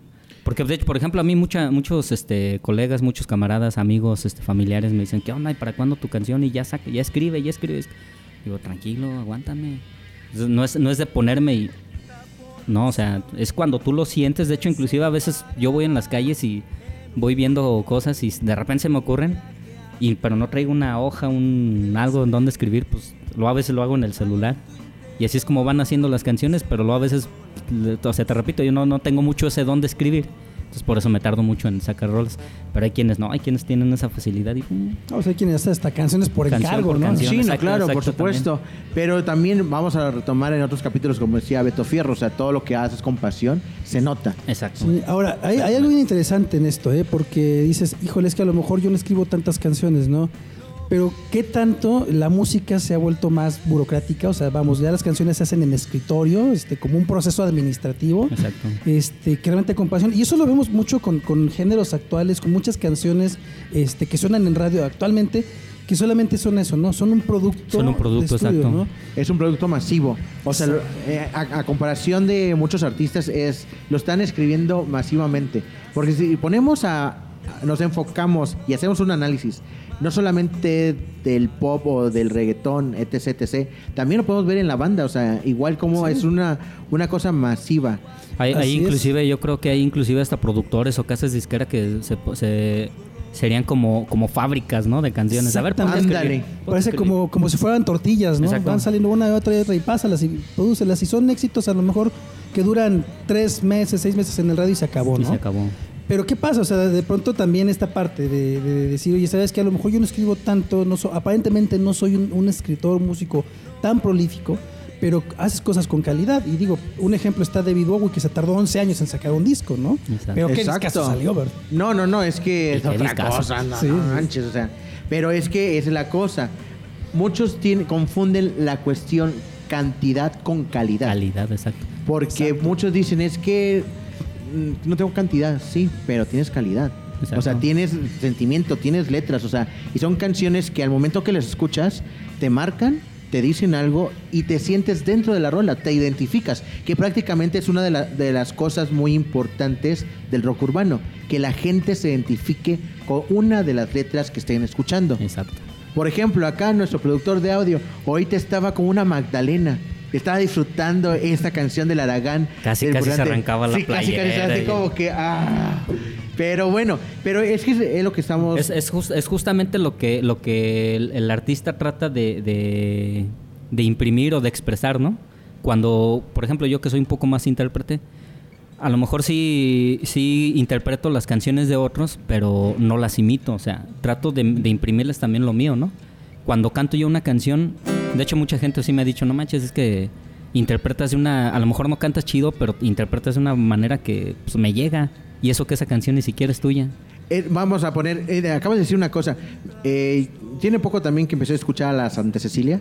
[SPEAKER 5] Porque, de hecho, por ejemplo, a mí mucha, muchos este, colegas, muchos camaradas, amigos, este, familiares me dicen, ¿qué onda? ¿Y para cuándo tu canción? Y ya saca, ya escribe, ya escribes. Digo, tranquilo, aguántame. Entonces, No es, no es de ponerme y... No, o sea, es cuando tú lo sientes. De hecho, inclusive a veces yo voy en las calles y voy viendo cosas y de repente se me ocurren, y, pero no traigo una hoja, un algo en donde escribir, pues lo a veces lo hago en el celular. Y así es como van haciendo las canciones, pero luego a veces, o sea, te repito, yo no, no tengo mucho ese don de escribir. Entonces por eso me tardo mucho en sacar rolas. Pero hay quienes no, hay quienes tienen esa facilidad y... mm,
[SPEAKER 4] O sea, quienes hacen hasta canciones por
[SPEAKER 5] Canción
[SPEAKER 4] encargo,
[SPEAKER 5] por
[SPEAKER 4] ¿no?
[SPEAKER 5] canción.
[SPEAKER 3] Sí, no,
[SPEAKER 5] Exacto,
[SPEAKER 3] claro, por supuesto. Pero también vamos a retomar en otros capítulos, como decía Beto Fierro, o sea, todo lo que haces con pasión se nota.
[SPEAKER 5] Exacto.
[SPEAKER 4] Sí, ahora, hay, hay algo bien interesante en esto, ¿eh? Porque dices, híjole, es que a lo mejor yo no escribo tantas canciones, ¿no? Pero ¿qué tanto la música se ha vuelto más burocrática? O sea, vamos, ya las canciones se hacen en escritorio, este, como un proceso administrativo.
[SPEAKER 5] Exacto.
[SPEAKER 4] Este, que realmente con pasión. Y eso lo vemos mucho con, con géneros actuales, con muchas canciones este, que suenan en radio actualmente, que solamente son eso, ¿no? Son un producto.
[SPEAKER 5] Son un producto,
[SPEAKER 4] de estudio,
[SPEAKER 5] exacto.
[SPEAKER 4] ¿no?
[SPEAKER 3] Es un producto masivo. O sea, eh, a, a comparación de muchos artistas, es lo están escribiendo masivamente. Porque si ponemos a. Nos enfocamos y hacemos un análisis, no solamente del pop o del reggaetón, etc, etc. También lo podemos ver en la banda, o sea, igual como es una, una cosa masiva.
[SPEAKER 5] Hay, hay
[SPEAKER 4] Así es.
[SPEAKER 5] inclusive, yo creo que hay inclusive hasta productores o casas disqueras que se, se- serían como, como fábricas, ¿no? De canciones. A ver,
[SPEAKER 3] Ándale.
[SPEAKER 4] Parece como, como si fueran tortillas, ¿no?
[SPEAKER 5] Exacto.
[SPEAKER 4] Van saliendo una y otra y otra y pásalas y prodúcelas. Y son éxitos a lo mejor que duran tres meses, seis meses en el radio y se acabó,
[SPEAKER 5] Y
[SPEAKER 4] ¿no?
[SPEAKER 5] se acabó.
[SPEAKER 4] Pero ¿qué pasa? O sea, de pronto también esta parte de, de decir, oye, ¿sabes que A lo mejor yo no escribo tanto, no so- aparentemente no soy un, un escritor, músico tan prolífico, pero haces cosas con calidad. Y digo, un ejemplo está David Bowie, que se tardó 11 años en sacar un disco, ¿no?
[SPEAKER 5] Exacto.
[SPEAKER 4] Pero qué discazo salió, ¿verdad?
[SPEAKER 3] No, no, no, es que es otra
[SPEAKER 5] discazo.
[SPEAKER 3] cosa, no,
[SPEAKER 4] Sí,
[SPEAKER 3] no
[SPEAKER 4] sí.
[SPEAKER 3] manches, o sea. Pero es que es la cosa. Muchos tienen, confunden la cuestión cantidad con calidad.
[SPEAKER 5] Calidad, exacto.
[SPEAKER 3] Porque muchos dicen, es que no tengo cantidad, sí, pero tienes calidad.
[SPEAKER 5] Exacto.
[SPEAKER 3] O sea, tienes sentimiento, tienes letras, o sea, y son canciones que al momento que las escuchas te marcan, te dicen algo y te sientes dentro de la rola, te identificas, que prácticamente es una de, la- de las cosas muy importantes del rock urbano, que la gente se identifique con una de las letras que estén escuchando.
[SPEAKER 5] Exacto.
[SPEAKER 3] Por ejemplo, acá nuestro productor de audio, hoy te estaba como una Magdalena. Estaba disfrutando esta canción del Aragán.
[SPEAKER 5] Casi,
[SPEAKER 3] del
[SPEAKER 5] casi se arrancaba la
[SPEAKER 3] sí, casi, casi, así
[SPEAKER 5] y-
[SPEAKER 3] como que... Ah. Pero bueno, pero es que es lo que estamos...
[SPEAKER 5] Es, es, jus- es justamente lo que, lo que el, el artista trata de, de, de imprimir o de expresar, ¿no? Cuando, por ejemplo, yo que soy un poco más intérprete, a lo mejor sí, sí interpreto las canciones de otros, pero no las imito. O sea, trato de, de imprimirles también lo mío, ¿no? Cuando canto yo una canción, de hecho mucha gente sí me ha dicho, no manches, es que interpretas de una, a lo mejor no cantas chido, pero interpretas de una manera que pues, me llega. Y eso que esa canción ni siquiera es tuya.
[SPEAKER 3] Eh, vamos a poner... eh, acabas de decir una cosa. Eh, Tiene poco también que empecé a escuchar a la Santa Cecilia.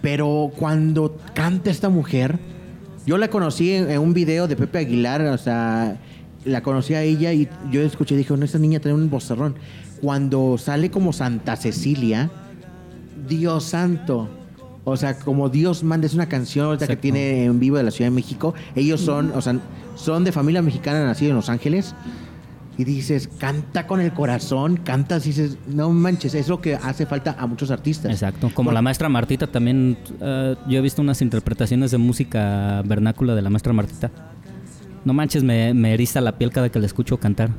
[SPEAKER 3] Pero cuando canta esta mujer, yo la conocí en, un video de Pepe Aguilar, o sea, la conocí a ella y yo escuché y dije, no, esta niña tiene un vocerrón. Cuando sale como Santa Cecilia, Dios santo. O sea, como Dios manda, es una canción ahorita que tiene en vivo de la Ciudad de México. Ellos son, o sea, son de familia mexicana, nacido en Los Ángeles. Y dices, canta con el corazón, cantas y dices, no manches, es lo que hace falta a muchos artistas.
[SPEAKER 5] Exacto. Como la maestra Martita también. eh, yo he visto unas interpretaciones de música vernácula de la maestra Martita. No manches, me, me eriza la piel cada que la escucho cantar.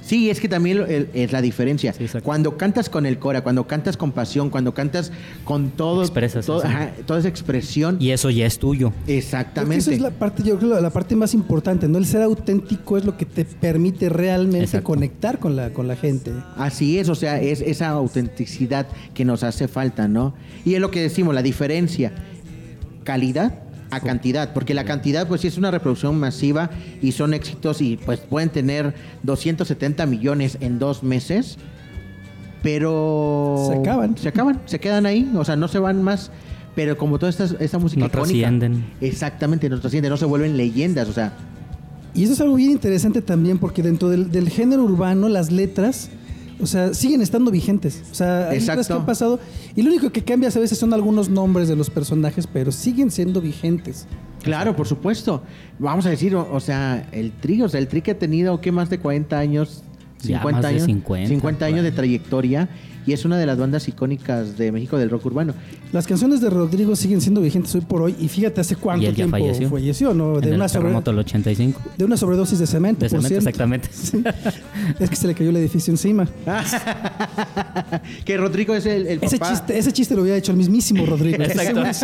[SPEAKER 3] Sí, es que también es la diferencia.
[SPEAKER 5] Sí,
[SPEAKER 3] cuando cantas con el cora, cuando cantas con pasión, cuando cantas con todo,
[SPEAKER 5] Expresas
[SPEAKER 3] todo- ajá, toda esa expresión,
[SPEAKER 5] Y eso ya es tuyo.
[SPEAKER 3] Exactamente.
[SPEAKER 4] esa es la parte, yo creo, la parte más importante, ¿no? El ser auténtico es lo que te permite realmente
[SPEAKER 5] Exacto.
[SPEAKER 4] conectar con la, con la gente.
[SPEAKER 3] Así es, o sea, es esa autenticidad que nos hace falta, ¿no? Y es lo que decimos, la diferencia, calidad a cantidad, porque la cantidad pues sí es una reproducción masiva y son éxitos y pues pueden tener 270 millones en dos meses, pero...
[SPEAKER 4] Se acaban.
[SPEAKER 3] Se acaban, se quedan ahí, o sea, no se van más, pero como toda esta, esta música
[SPEAKER 5] No
[SPEAKER 3] icónica,
[SPEAKER 5] trascienden.
[SPEAKER 3] Exactamente, no trascienden, no se vuelven leyendas, o sea,
[SPEAKER 4] Y eso es algo bien interesante también porque dentro del, del género urbano las letras, o sea, siguen estando vigentes. O sea, hay
[SPEAKER 3] Exacto.
[SPEAKER 4] que han pasado y lo único que cambia a veces son algunos nombres de los personajes, pero siguen siendo vigentes.
[SPEAKER 3] Claro, por supuesto. Vamos a decir, o, o sea, el Tri, o sea, el Tri que ha tenido, ¿qué más de 40 años?
[SPEAKER 5] Ya,
[SPEAKER 3] 50
[SPEAKER 5] más de
[SPEAKER 3] años.
[SPEAKER 5] 50,
[SPEAKER 3] años de trayectoria y es una de las bandas icónicas de México del rock urbano.
[SPEAKER 4] Las canciones de Rodrigo siguen siendo vigentes hoy por hoy y fíjate hace cuánto tiempo
[SPEAKER 5] falleció.
[SPEAKER 4] ¿no?
[SPEAKER 5] en
[SPEAKER 4] De
[SPEAKER 5] el
[SPEAKER 4] una, sobre-
[SPEAKER 5] terremoto del 85.
[SPEAKER 4] de una sobredosis de cemento,
[SPEAKER 5] De cemento, exactamente. [laughs]
[SPEAKER 4] Es que se le cayó el edificio encima. [laughs]
[SPEAKER 3] que Rodrigo es el, el
[SPEAKER 4] Ese
[SPEAKER 3] papá.
[SPEAKER 4] chiste, ese chiste lo hubiera hecho el mismísimo Rodrigo.
[SPEAKER 5] Exacto. [laughs] Ahorita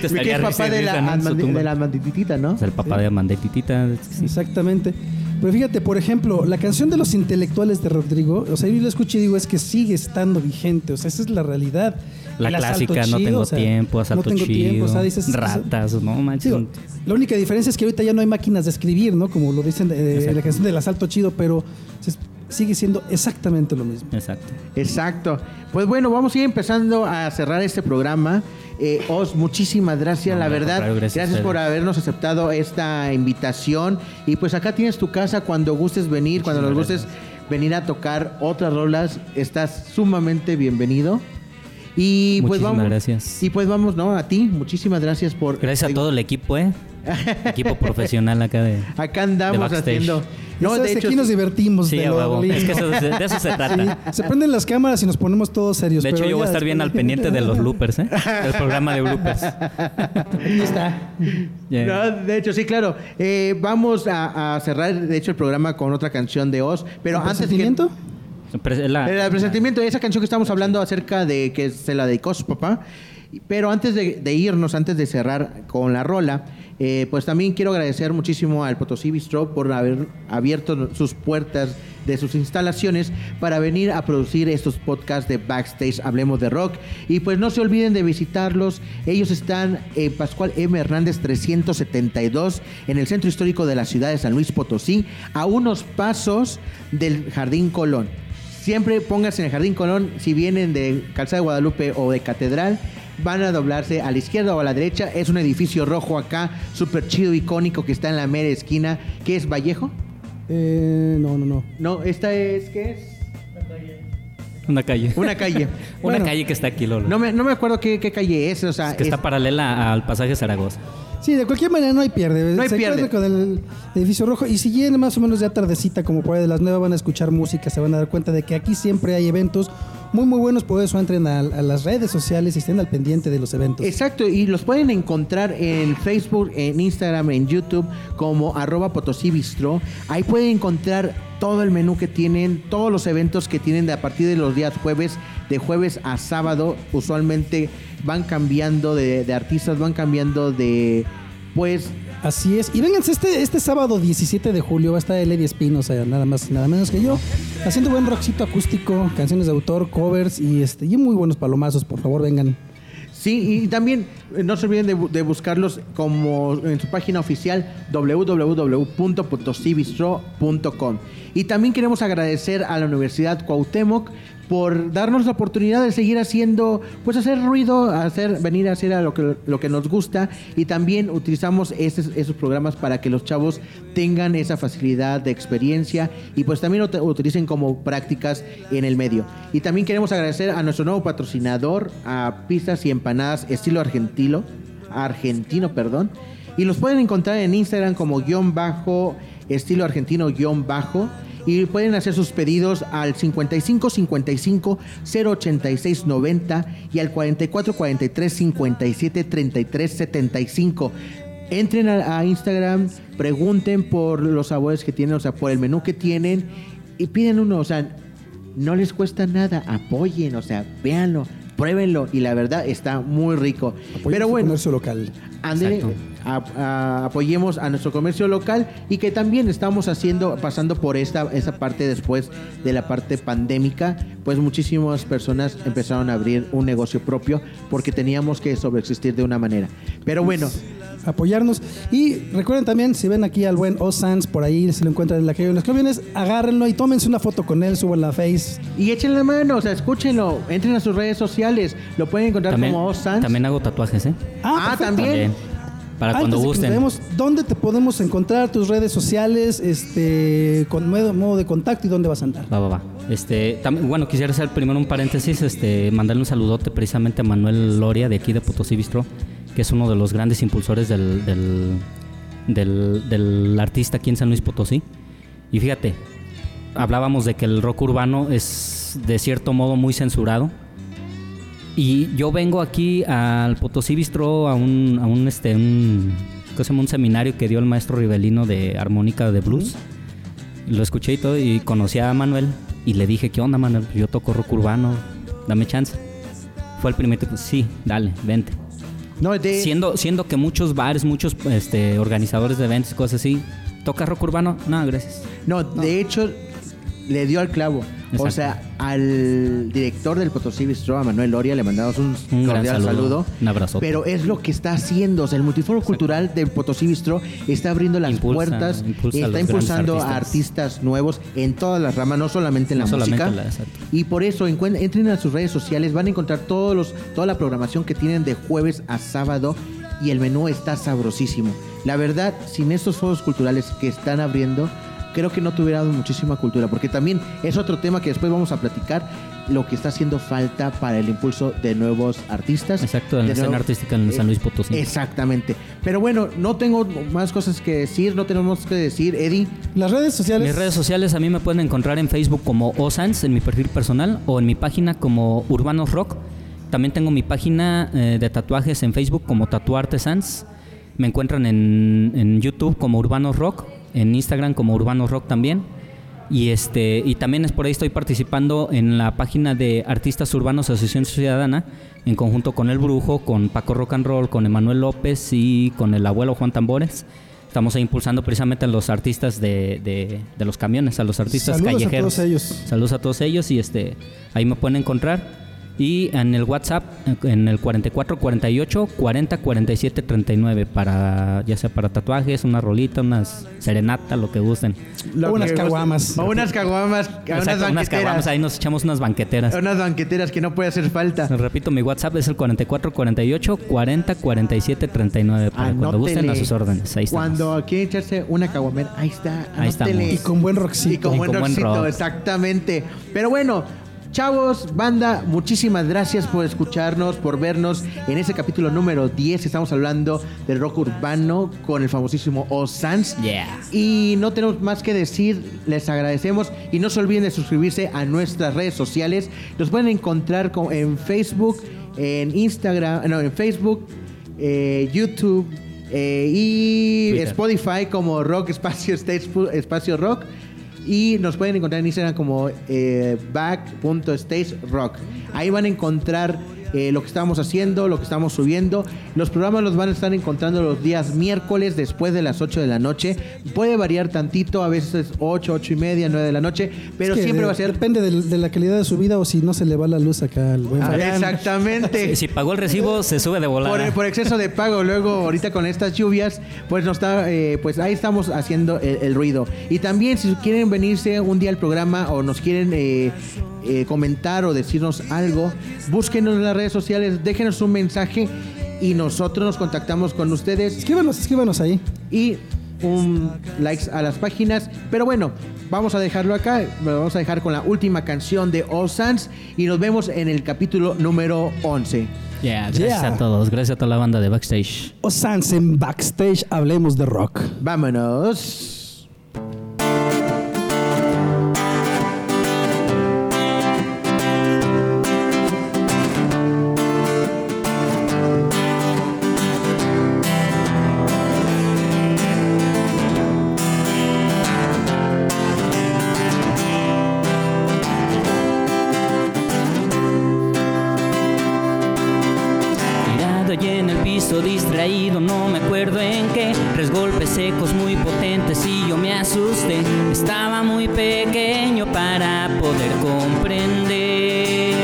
[SPEAKER 3] que
[SPEAKER 5] estaría
[SPEAKER 3] es papá de la,
[SPEAKER 5] en
[SPEAKER 3] de la Amandititita, ¿no?
[SPEAKER 5] Es el papá de Amandetitita. sí.
[SPEAKER 4] Exactamente. Pero fíjate, por ejemplo, la canción de los intelectuales de Rodrigo, o sea, yo la escucho y digo, es que sigue estando vigente, o sea, esa es la realidad.
[SPEAKER 5] La
[SPEAKER 4] El asalto
[SPEAKER 5] clásica, no tengo
[SPEAKER 4] o sea,
[SPEAKER 5] tiempo, asalto
[SPEAKER 4] no tengo
[SPEAKER 5] chido,
[SPEAKER 4] tiempo, o sea, dices,
[SPEAKER 5] ratas, no manches.
[SPEAKER 4] Digo, la única diferencia es que ahorita ya no hay máquinas de escribir, ¿no? Como lo dicen eh, la canción del asalto chido, pero sigue siendo exactamente lo mismo.
[SPEAKER 5] Exacto.
[SPEAKER 3] Exacto. Pues bueno, vamos a ir empezando a cerrar este programa. Eh, Os, muchísimas gracias,
[SPEAKER 5] No,
[SPEAKER 3] la verdad. Gracias,
[SPEAKER 5] gracias
[SPEAKER 3] por habernos aceptado esta invitación. Y pues acá tienes tu casa cuando gustes venir, cuando nos gustes venir a tocar otras rolas. Estás sumamente bienvenido. Y pues
[SPEAKER 5] Muchísimas
[SPEAKER 3] vamos.
[SPEAKER 5] gracias.
[SPEAKER 3] Y pues vamos, ¿no? A ti, muchísimas gracias por.
[SPEAKER 5] Gracias a todo el equipo, ¿eh? [laughs] equipo profesional acá de.
[SPEAKER 3] Acá andamos
[SPEAKER 5] de
[SPEAKER 3] haciendo. No, de hecho.
[SPEAKER 4] aquí nos divertimos.
[SPEAKER 5] Sí,
[SPEAKER 4] de lo.
[SPEAKER 5] Es que eso- de, eso se trata.
[SPEAKER 4] Se prenden las cámaras y nos ponemos todos serios.
[SPEAKER 5] De hecho,
[SPEAKER 4] pero
[SPEAKER 5] yo voy a estar bien al pendiente de los loopers, ¿eh? El programa de bloopers.
[SPEAKER 4] Ahí está.
[SPEAKER 5] Yeah.
[SPEAKER 3] No, de hecho, sí, claro. Eh, vamos a, a cerrar, de hecho, el programa con otra canción de Oz. Pero
[SPEAKER 4] ¿Un
[SPEAKER 3] antes que.
[SPEAKER 5] la-
[SPEAKER 3] El presentimiento de esa canción que estamos hablando acerca de que se la dedicó su papá. Pero antes de, de irnos, antes de cerrar con la rola, eh, pues también quiero agradecer muchísimo al Potosí Bistro por haber abierto sus puertas de sus instalaciones para venir a producir estos podcasts de Backstage Hablemos de Rock. Y pues no se olviden de visitarlos. Ellos están en Pascual M. Hernández 372 en el centro histórico de la ciudad de San Luis Potosí, a unos pasos del Jardín Colón. Siempre pónganse en el Jardín Colón, si vienen de Calzada de Guadalupe o de Catedral, van a doblarse a la izquierda o a la derecha. Es un edificio rojo acá, súper chido, icónico, que está en la mera esquina. ¿Qué es Vallejo?
[SPEAKER 4] Eh, no, no, no.
[SPEAKER 3] No, esta es, ¿qué es?
[SPEAKER 5] Una calle.
[SPEAKER 3] Una calle. [laughs]
[SPEAKER 5] Una
[SPEAKER 4] Bueno.
[SPEAKER 5] calle que está aquí, Lolo.
[SPEAKER 3] No me, no me acuerdo qué, qué calle es, o sea...
[SPEAKER 5] Es que
[SPEAKER 3] es-
[SPEAKER 5] está paralela al pasaje Zaragoza.
[SPEAKER 4] Sí, de cualquier manera no hay pierde.
[SPEAKER 3] No hay
[SPEAKER 4] Se
[SPEAKER 3] pierde.
[SPEAKER 4] con el edificio rojo. Y si llegan más o menos ya tardecita, como por ahí de las nueve, van a escuchar música, se van a dar cuenta de que aquí siempre hay eventos muy, muy buenos. Por eso entren a, a las redes sociales y estén al pendiente de los eventos.
[SPEAKER 3] Exacto, y los pueden encontrar en Facebook, en Instagram, en YouTube como arroba Potosí. Ahí pueden encontrar todo el menú que tienen, todos los eventos que tienen de a partir de los días jueves, de jueves a sábado. Usualmente van cambiando de, de artistas, van cambiando de... Pues
[SPEAKER 4] Así es. Y vénganse, este, este sábado 17 de julio va a estar Eddie Espinosa, nada más nada menos que yo, haciendo buen rockcito acústico, canciones de autor, covers y, este, y muy buenos palomazos. Por favor, vengan.
[SPEAKER 3] Sí, y también eh, no se olviden de buscarlos como en su página oficial www.potosibistro.com. Y también queremos agradecer a la Universidad Cuauhtémoc por darnos la oportunidad de seguir haciendo, pues hacer ruido, hacer, venir a hacer lo que, lo que nos gusta y también utilizamos esos, programas para que los chavos tengan esa facilidad de experiencia y pues también lo utilicen como prácticas en el medio. Y también queremos agradecer a nuestro nuevo patrocinador, a Pizzas y Empanadas estilo argentino, argentino, perdón. Y los pueden encontrar en Instagram como guion bajo, estilo argentino guion bajo. Y pueden hacer sus pedidos al 55 55 086 90 y al 44 43 57 33 75. Entren a, a Instagram, pregunten por los sabores que tienen, o sea, por el menú que tienen y piden uno, o sea, no les cuesta nada, apoyen, o sea, véanlo, pruébenlo y la verdad está muy rico. Pero bueno,
[SPEAKER 4] comercio local.
[SPEAKER 5] Exacto.
[SPEAKER 3] A- a- apoyemos a nuestro comercio local y que también estamos haciendo, pasando por esta, esa parte después de la parte pandémica, pues muchísimas personas empezaron a abrir un negocio propio porque teníamos que sobreexistir de una manera. Pero bueno,
[SPEAKER 4] apoyarnos. Y recuerden también, si ven aquí al buen Osans por ahí, si lo encuentran en la calle de los camiones, agárrenlo y tómense una foto con él, suban la face.
[SPEAKER 3] y echen la mano, o sea, escúchenlo, entren a sus redes sociales, lo pueden encontrar
[SPEAKER 5] También,
[SPEAKER 3] como Osans.
[SPEAKER 5] también hago tatuajes, ¿eh?
[SPEAKER 3] Ah, también.
[SPEAKER 5] También. Para
[SPEAKER 4] Antes
[SPEAKER 5] cuando gusten.
[SPEAKER 4] vayamos, ¿Dónde te podemos encontrar tus redes sociales, este, con modo, modo de contacto y dónde vas a andar?
[SPEAKER 5] Va, va, va. Este, tam- bueno, quisiera hacer primero un paréntesis, este, mandarle un saludote precisamente a Manuel Loria de aquí de Potosí Bistro, que es uno de los grandes impulsores del, del, del, del artista aquí en San Luis Potosí. Y fíjate, hablábamos de que el rock urbano es de cierto modo muy censurado. Y yo vengo aquí al Potosí Bistro a un, a un, este, un, ¿cómo se llama? un seminario que dio el maestro Rivelino de armónica de blues. Lo escuché y todo y conocí a Manuel y le dije, ¿qué onda Manuel? Yo toco rock urbano, dame chance. Fue el primer tipo, sí, dale, vente.
[SPEAKER 3] No, de,
[SPEAKER 5] Siendo, siendo que muchos bares, muchos este, organizadores de eventos y cosas así, ¿toca rock urbano? No, gracias.
[SPEAKER 3] No, de hecho, le dio al clavo. O sea, al director del Potosí Bistro, a Manuel Loria, le mandamos un, cordial saludo.
[SPEAKER 5] saludo. Un abrazote.
[SPEAKER 3] Pero es lo que está haciendo. O sea, el Multiforo Cultural del Potosí Bistro está abriendo las
[SPEAKER 5] Impulsa,
[SPEAKER 3] puertas,
[SPEAKER 5] impulsa
[SPEAKER 3] está impulsando
[SPEAKER 5] grandes
[SPEAKER 3] a
[SPEAKER 5] artistas.
[SPEAKER 3] artistas nuevos en todas las ramas, no solamente en la
[SPEAKER 5] solamente
[SPEAKER 3] música.
[SPEAKER 5] la-
[SPEAKER 3] y por eso entren a sus redes sociales, van a encontrar todos los, toda la programación que tienen de jueves a sábado y el menú está sabrosísimo. La verdad, sin estos foros culturales que están abriendo, creo que no tuviéramos muchísima cultura, porque también es otro tema que después vamos a platicar, lo que está haciendo falta para el impulso de nuevos artistas.
[SPEAKER 5] Exacto, en
[SPEAKER 3] de
[SPEAKER 5] la escena artística en San Luis Potosí.
[SPEAKER 3] Exactamente. Pero bueno, no tengo más cosas que decir, no tenemos que decir, Eddie.
[SPEAKER 4] Las redes sociales.
[SPEAKER 5] Mis redes sociales a mí me pueden encontrar en Facebook como Osans, en mi perfil personal, o en mi página como Urbanos Rock. También tengo mi página eh, de tatuajes en Facebook como Tatuarte Sans. Me encuentran en, en YouTube como Urbanos Rock, en Instagram como Urbanos Rock también. Y este y también es por ahí estoy participando en la página de Artistas Urbanos Asociación Ciudadana en conjunto con El Brujo, con Paco Rock and Roll, con Emanuel López y con el abuelo Juan Tambores. Estamos ahí impulsando precisamente a los artistas de, de- de los camiones, a los artistas
[SPEAKER 4] Saludos a
[SPEAKER 5] callejeros.
[SPEAKER 4] todos ellos.
[SPEAKER 5] Saludos a todos ellos y este ahí me pueden encontrar. Y en el WhatsApp, en el 44 48 40 47 39, para, ya sea para tatuajes, una rolita, unas serenata, lo que gusten.
[SPEAKER 3] Lo
[SPEAKER 4] O unas
[SPEAKER 3] que-
[SPEAKER 4] caguamas.
[SPEAKER 3] O unas caguamas, unas
[SPEAKER 5] Exacto, unas
[SPEAKER 3] banqueteras.
[SPEAKER 5] caguamas, ahí nos echamos unas banqueteras.
[SPEAKER 3] Unas banqueteras que no puede hacer falta.
[SPEAKER 5] Les repito, mi WhatsApp es el 44 48 40 47 39, para cuando gusten a sus órdenes. Ahí estamos.
[SPEAKER 3] Cuando quieren echarse una caguamera, ahí está.
[SPEAKER 5] Ahí estamos.
[SPEAKER 4] Y con buen rockcito.
[SPEAKER 3] Y con
[SPEAKER 5] Y
[SPEAKER 3] buen
[SPEAKER 5] con buen
[SPEAKER 3] rockcito,
[SPEAKER 5] rock.
[SPEAKER 3] exactamente. Pero bueno, chavos, banda, muchísimas gracias por escucharnos, por vernos en ese capítulo número 10. Estamos hablando del rock urbano con el famosísimo O Sans.
[SPEAKER 5] Yeah.
[SPEAKER 3] Y no tenemos más que decir, les agradecemos y no se olviden de suscribirse a nuestras redes sociales. Los pueden encontrar co- en Facebook, en Instagram, no, en Facebook, eh, YouTube eh, y
[SPEAKER 5] Twitter.
[SPEAKER 3] Spotify como Rock Espacio Stage Espacio Rock. Y nos pueden encontrar en Instagram como eh, back.stagerock. Ahí van a encontrar eh, lo que estamos haciendo, lo que estamos subiendo. Los programas los van a estar encontrando los días miércoles después de las 8 de la noche. Puede variar tantito, a veces 8, 8 y media, 9 de la noche, pero
[SPEAKER 4] Es que
[SPEAKER 3] siempre
[SPEAKER 4] de-
[SPEAKER 3] va a ser...
[SPEAKER 4] Depende de, la calidad de su vida o si no se le va la luz acá al buen
[SPEAKER 3] Ah, exactamente.
[SPEAKER 5] Si pagó el recibo, se sube de volada.
[SPEAKER 3] Por, por exceso de pago, luego ahorita con estas lluvias, pues nos está, eh, pues ahí estamos haciendo el, el ruido. Y también si quieren venirse un día al programa o nos quieren eh, eh, comentar o decirnos algo, búsquenos en las redes sociales, déjenos un mensaje y nosotros nos contactamos con ustedes
[SPEAKER 4] Escríbanos, escríbanos ahí.
[SPEAKER 3] y un likes a las páginas. Pero bueno, vamos a dejarlo acá. Lo vamos a dejar con la última canción de All Sans y nos vemos en el capítulo número 11.
[SPEAKER 5] Yeah, gracias
[SPEAKER 4] Yeah.
[SPEAKER 5] a todos. Gracias a toda la banda de Backstage.
[SPEAKER 4] O Sans en backstage, hablemos de rock.
[SPEAKER 3] Vámonos.
[SPEAKER 5] En qué. Tres golpes secos muy potentes y yo me asusté. Estaba muy pequeño para poder comprender.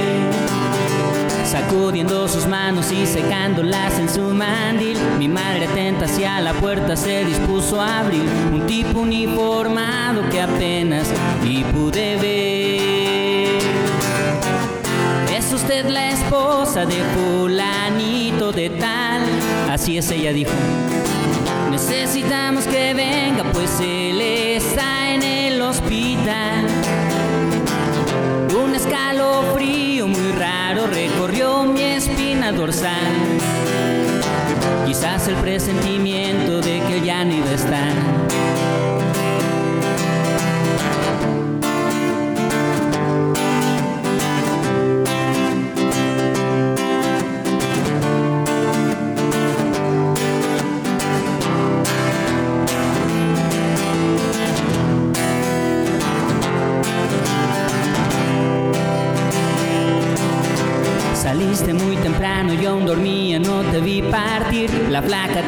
[SPEAKER 5] Sacudiendo sus manos y secándolas en su mandil. Mi madre atenta hacia la puerta se dispuso a abrir. Un tipo uniformado que apenas y pude ver. La esposa de fulanito de tal. Así es, ella dijo. Necesitamos que venga, pues él está en el hospital. Un escalofrío muy raro recorrió mi espina dorsal. Quizás el presentimiento de que ya no iba a estar.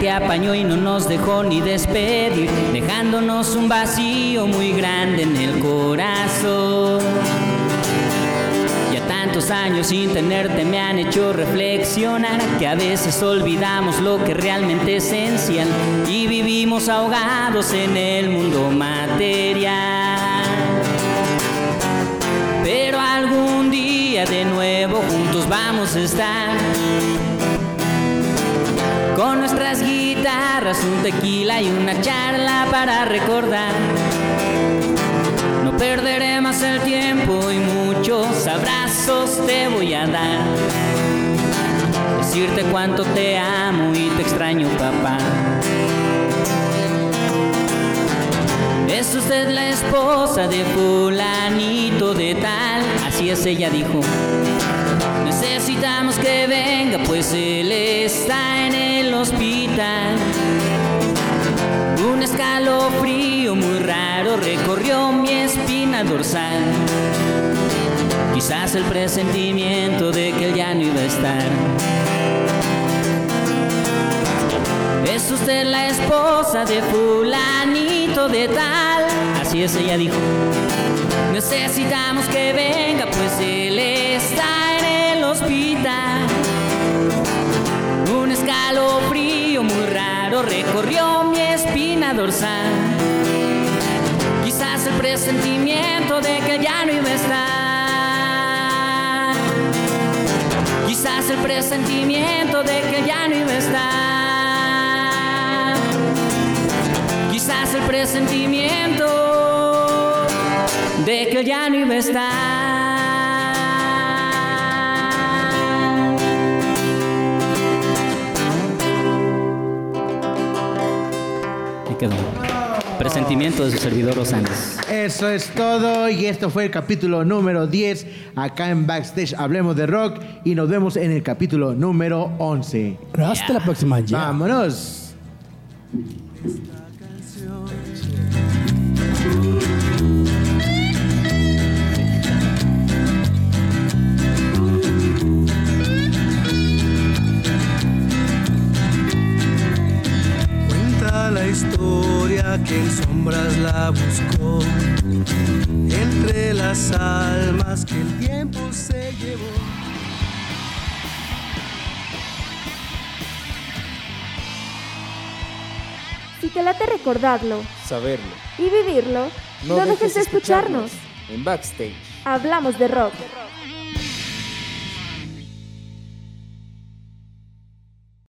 [SPEAKER 5] Te apañó y no nos dejó ni despedir, dejándonos un vacío muy grande en el corazón. Ya tantos años sin tenerte me han hecho reflexionar que a veces olvidamos lo que realmente es esencial y vivimos ahogados en el mundo material. Pero algún día de nuevo juntos vamos a estar. Guitarras, un tequila y una charla para recordar. No perderé más el tiempo y muchos abrazos te voy a dar. Decirte cuánto te amo y te extraño, papá. Es usted la esposa de fulanito de tal, así es ella dijo. Necesitamos que venga, pues él está en el hospital. Un escalofrío muy raro recorrió mi espina dorsal. Quizás el presentimiento de que él ya no iba a estar. Es usted la esposa de fulanito de tal. Así es, ella dijo. Necesitamos que venga, pues él está en el hospital. Escalofrío muy raro recorrió mi espina dorsal. Quizás el presentimiento de que ya no iba a estar. Quizás el presentimiento de que ya no iba a estar. Quizás el presentimiento de que ya no iba a estar. Quedó. Presentimiento de su servidor Rosandes.
[SPEAKER 3] Eso es todo y esto fue el capítulo número 10 acá en Backstage Hablemos de Rock y nos vemos en el capítulo número 11.
[SPEAKER 4] Hasta la próxima. ya.
[SPEAKER 3] Vámonos.
[SPEAKER 6] Historia que en sombras la buscó entre las almas que el tiempo se llevó.
[SPEAKER 1] Si te late recordarlo
[SPEAKER 2] Saberlo.
[SPEAKER 1] y vivirlo,
[SPEAKER 2] No
[SPEAKER 1] no,
[SPEAKER 2] dejes
[SPEAKER 1] dejes de escucharnos.
[SPEAKER 2] En Backstage.
[SPEAKER 1] Hablamos de rock.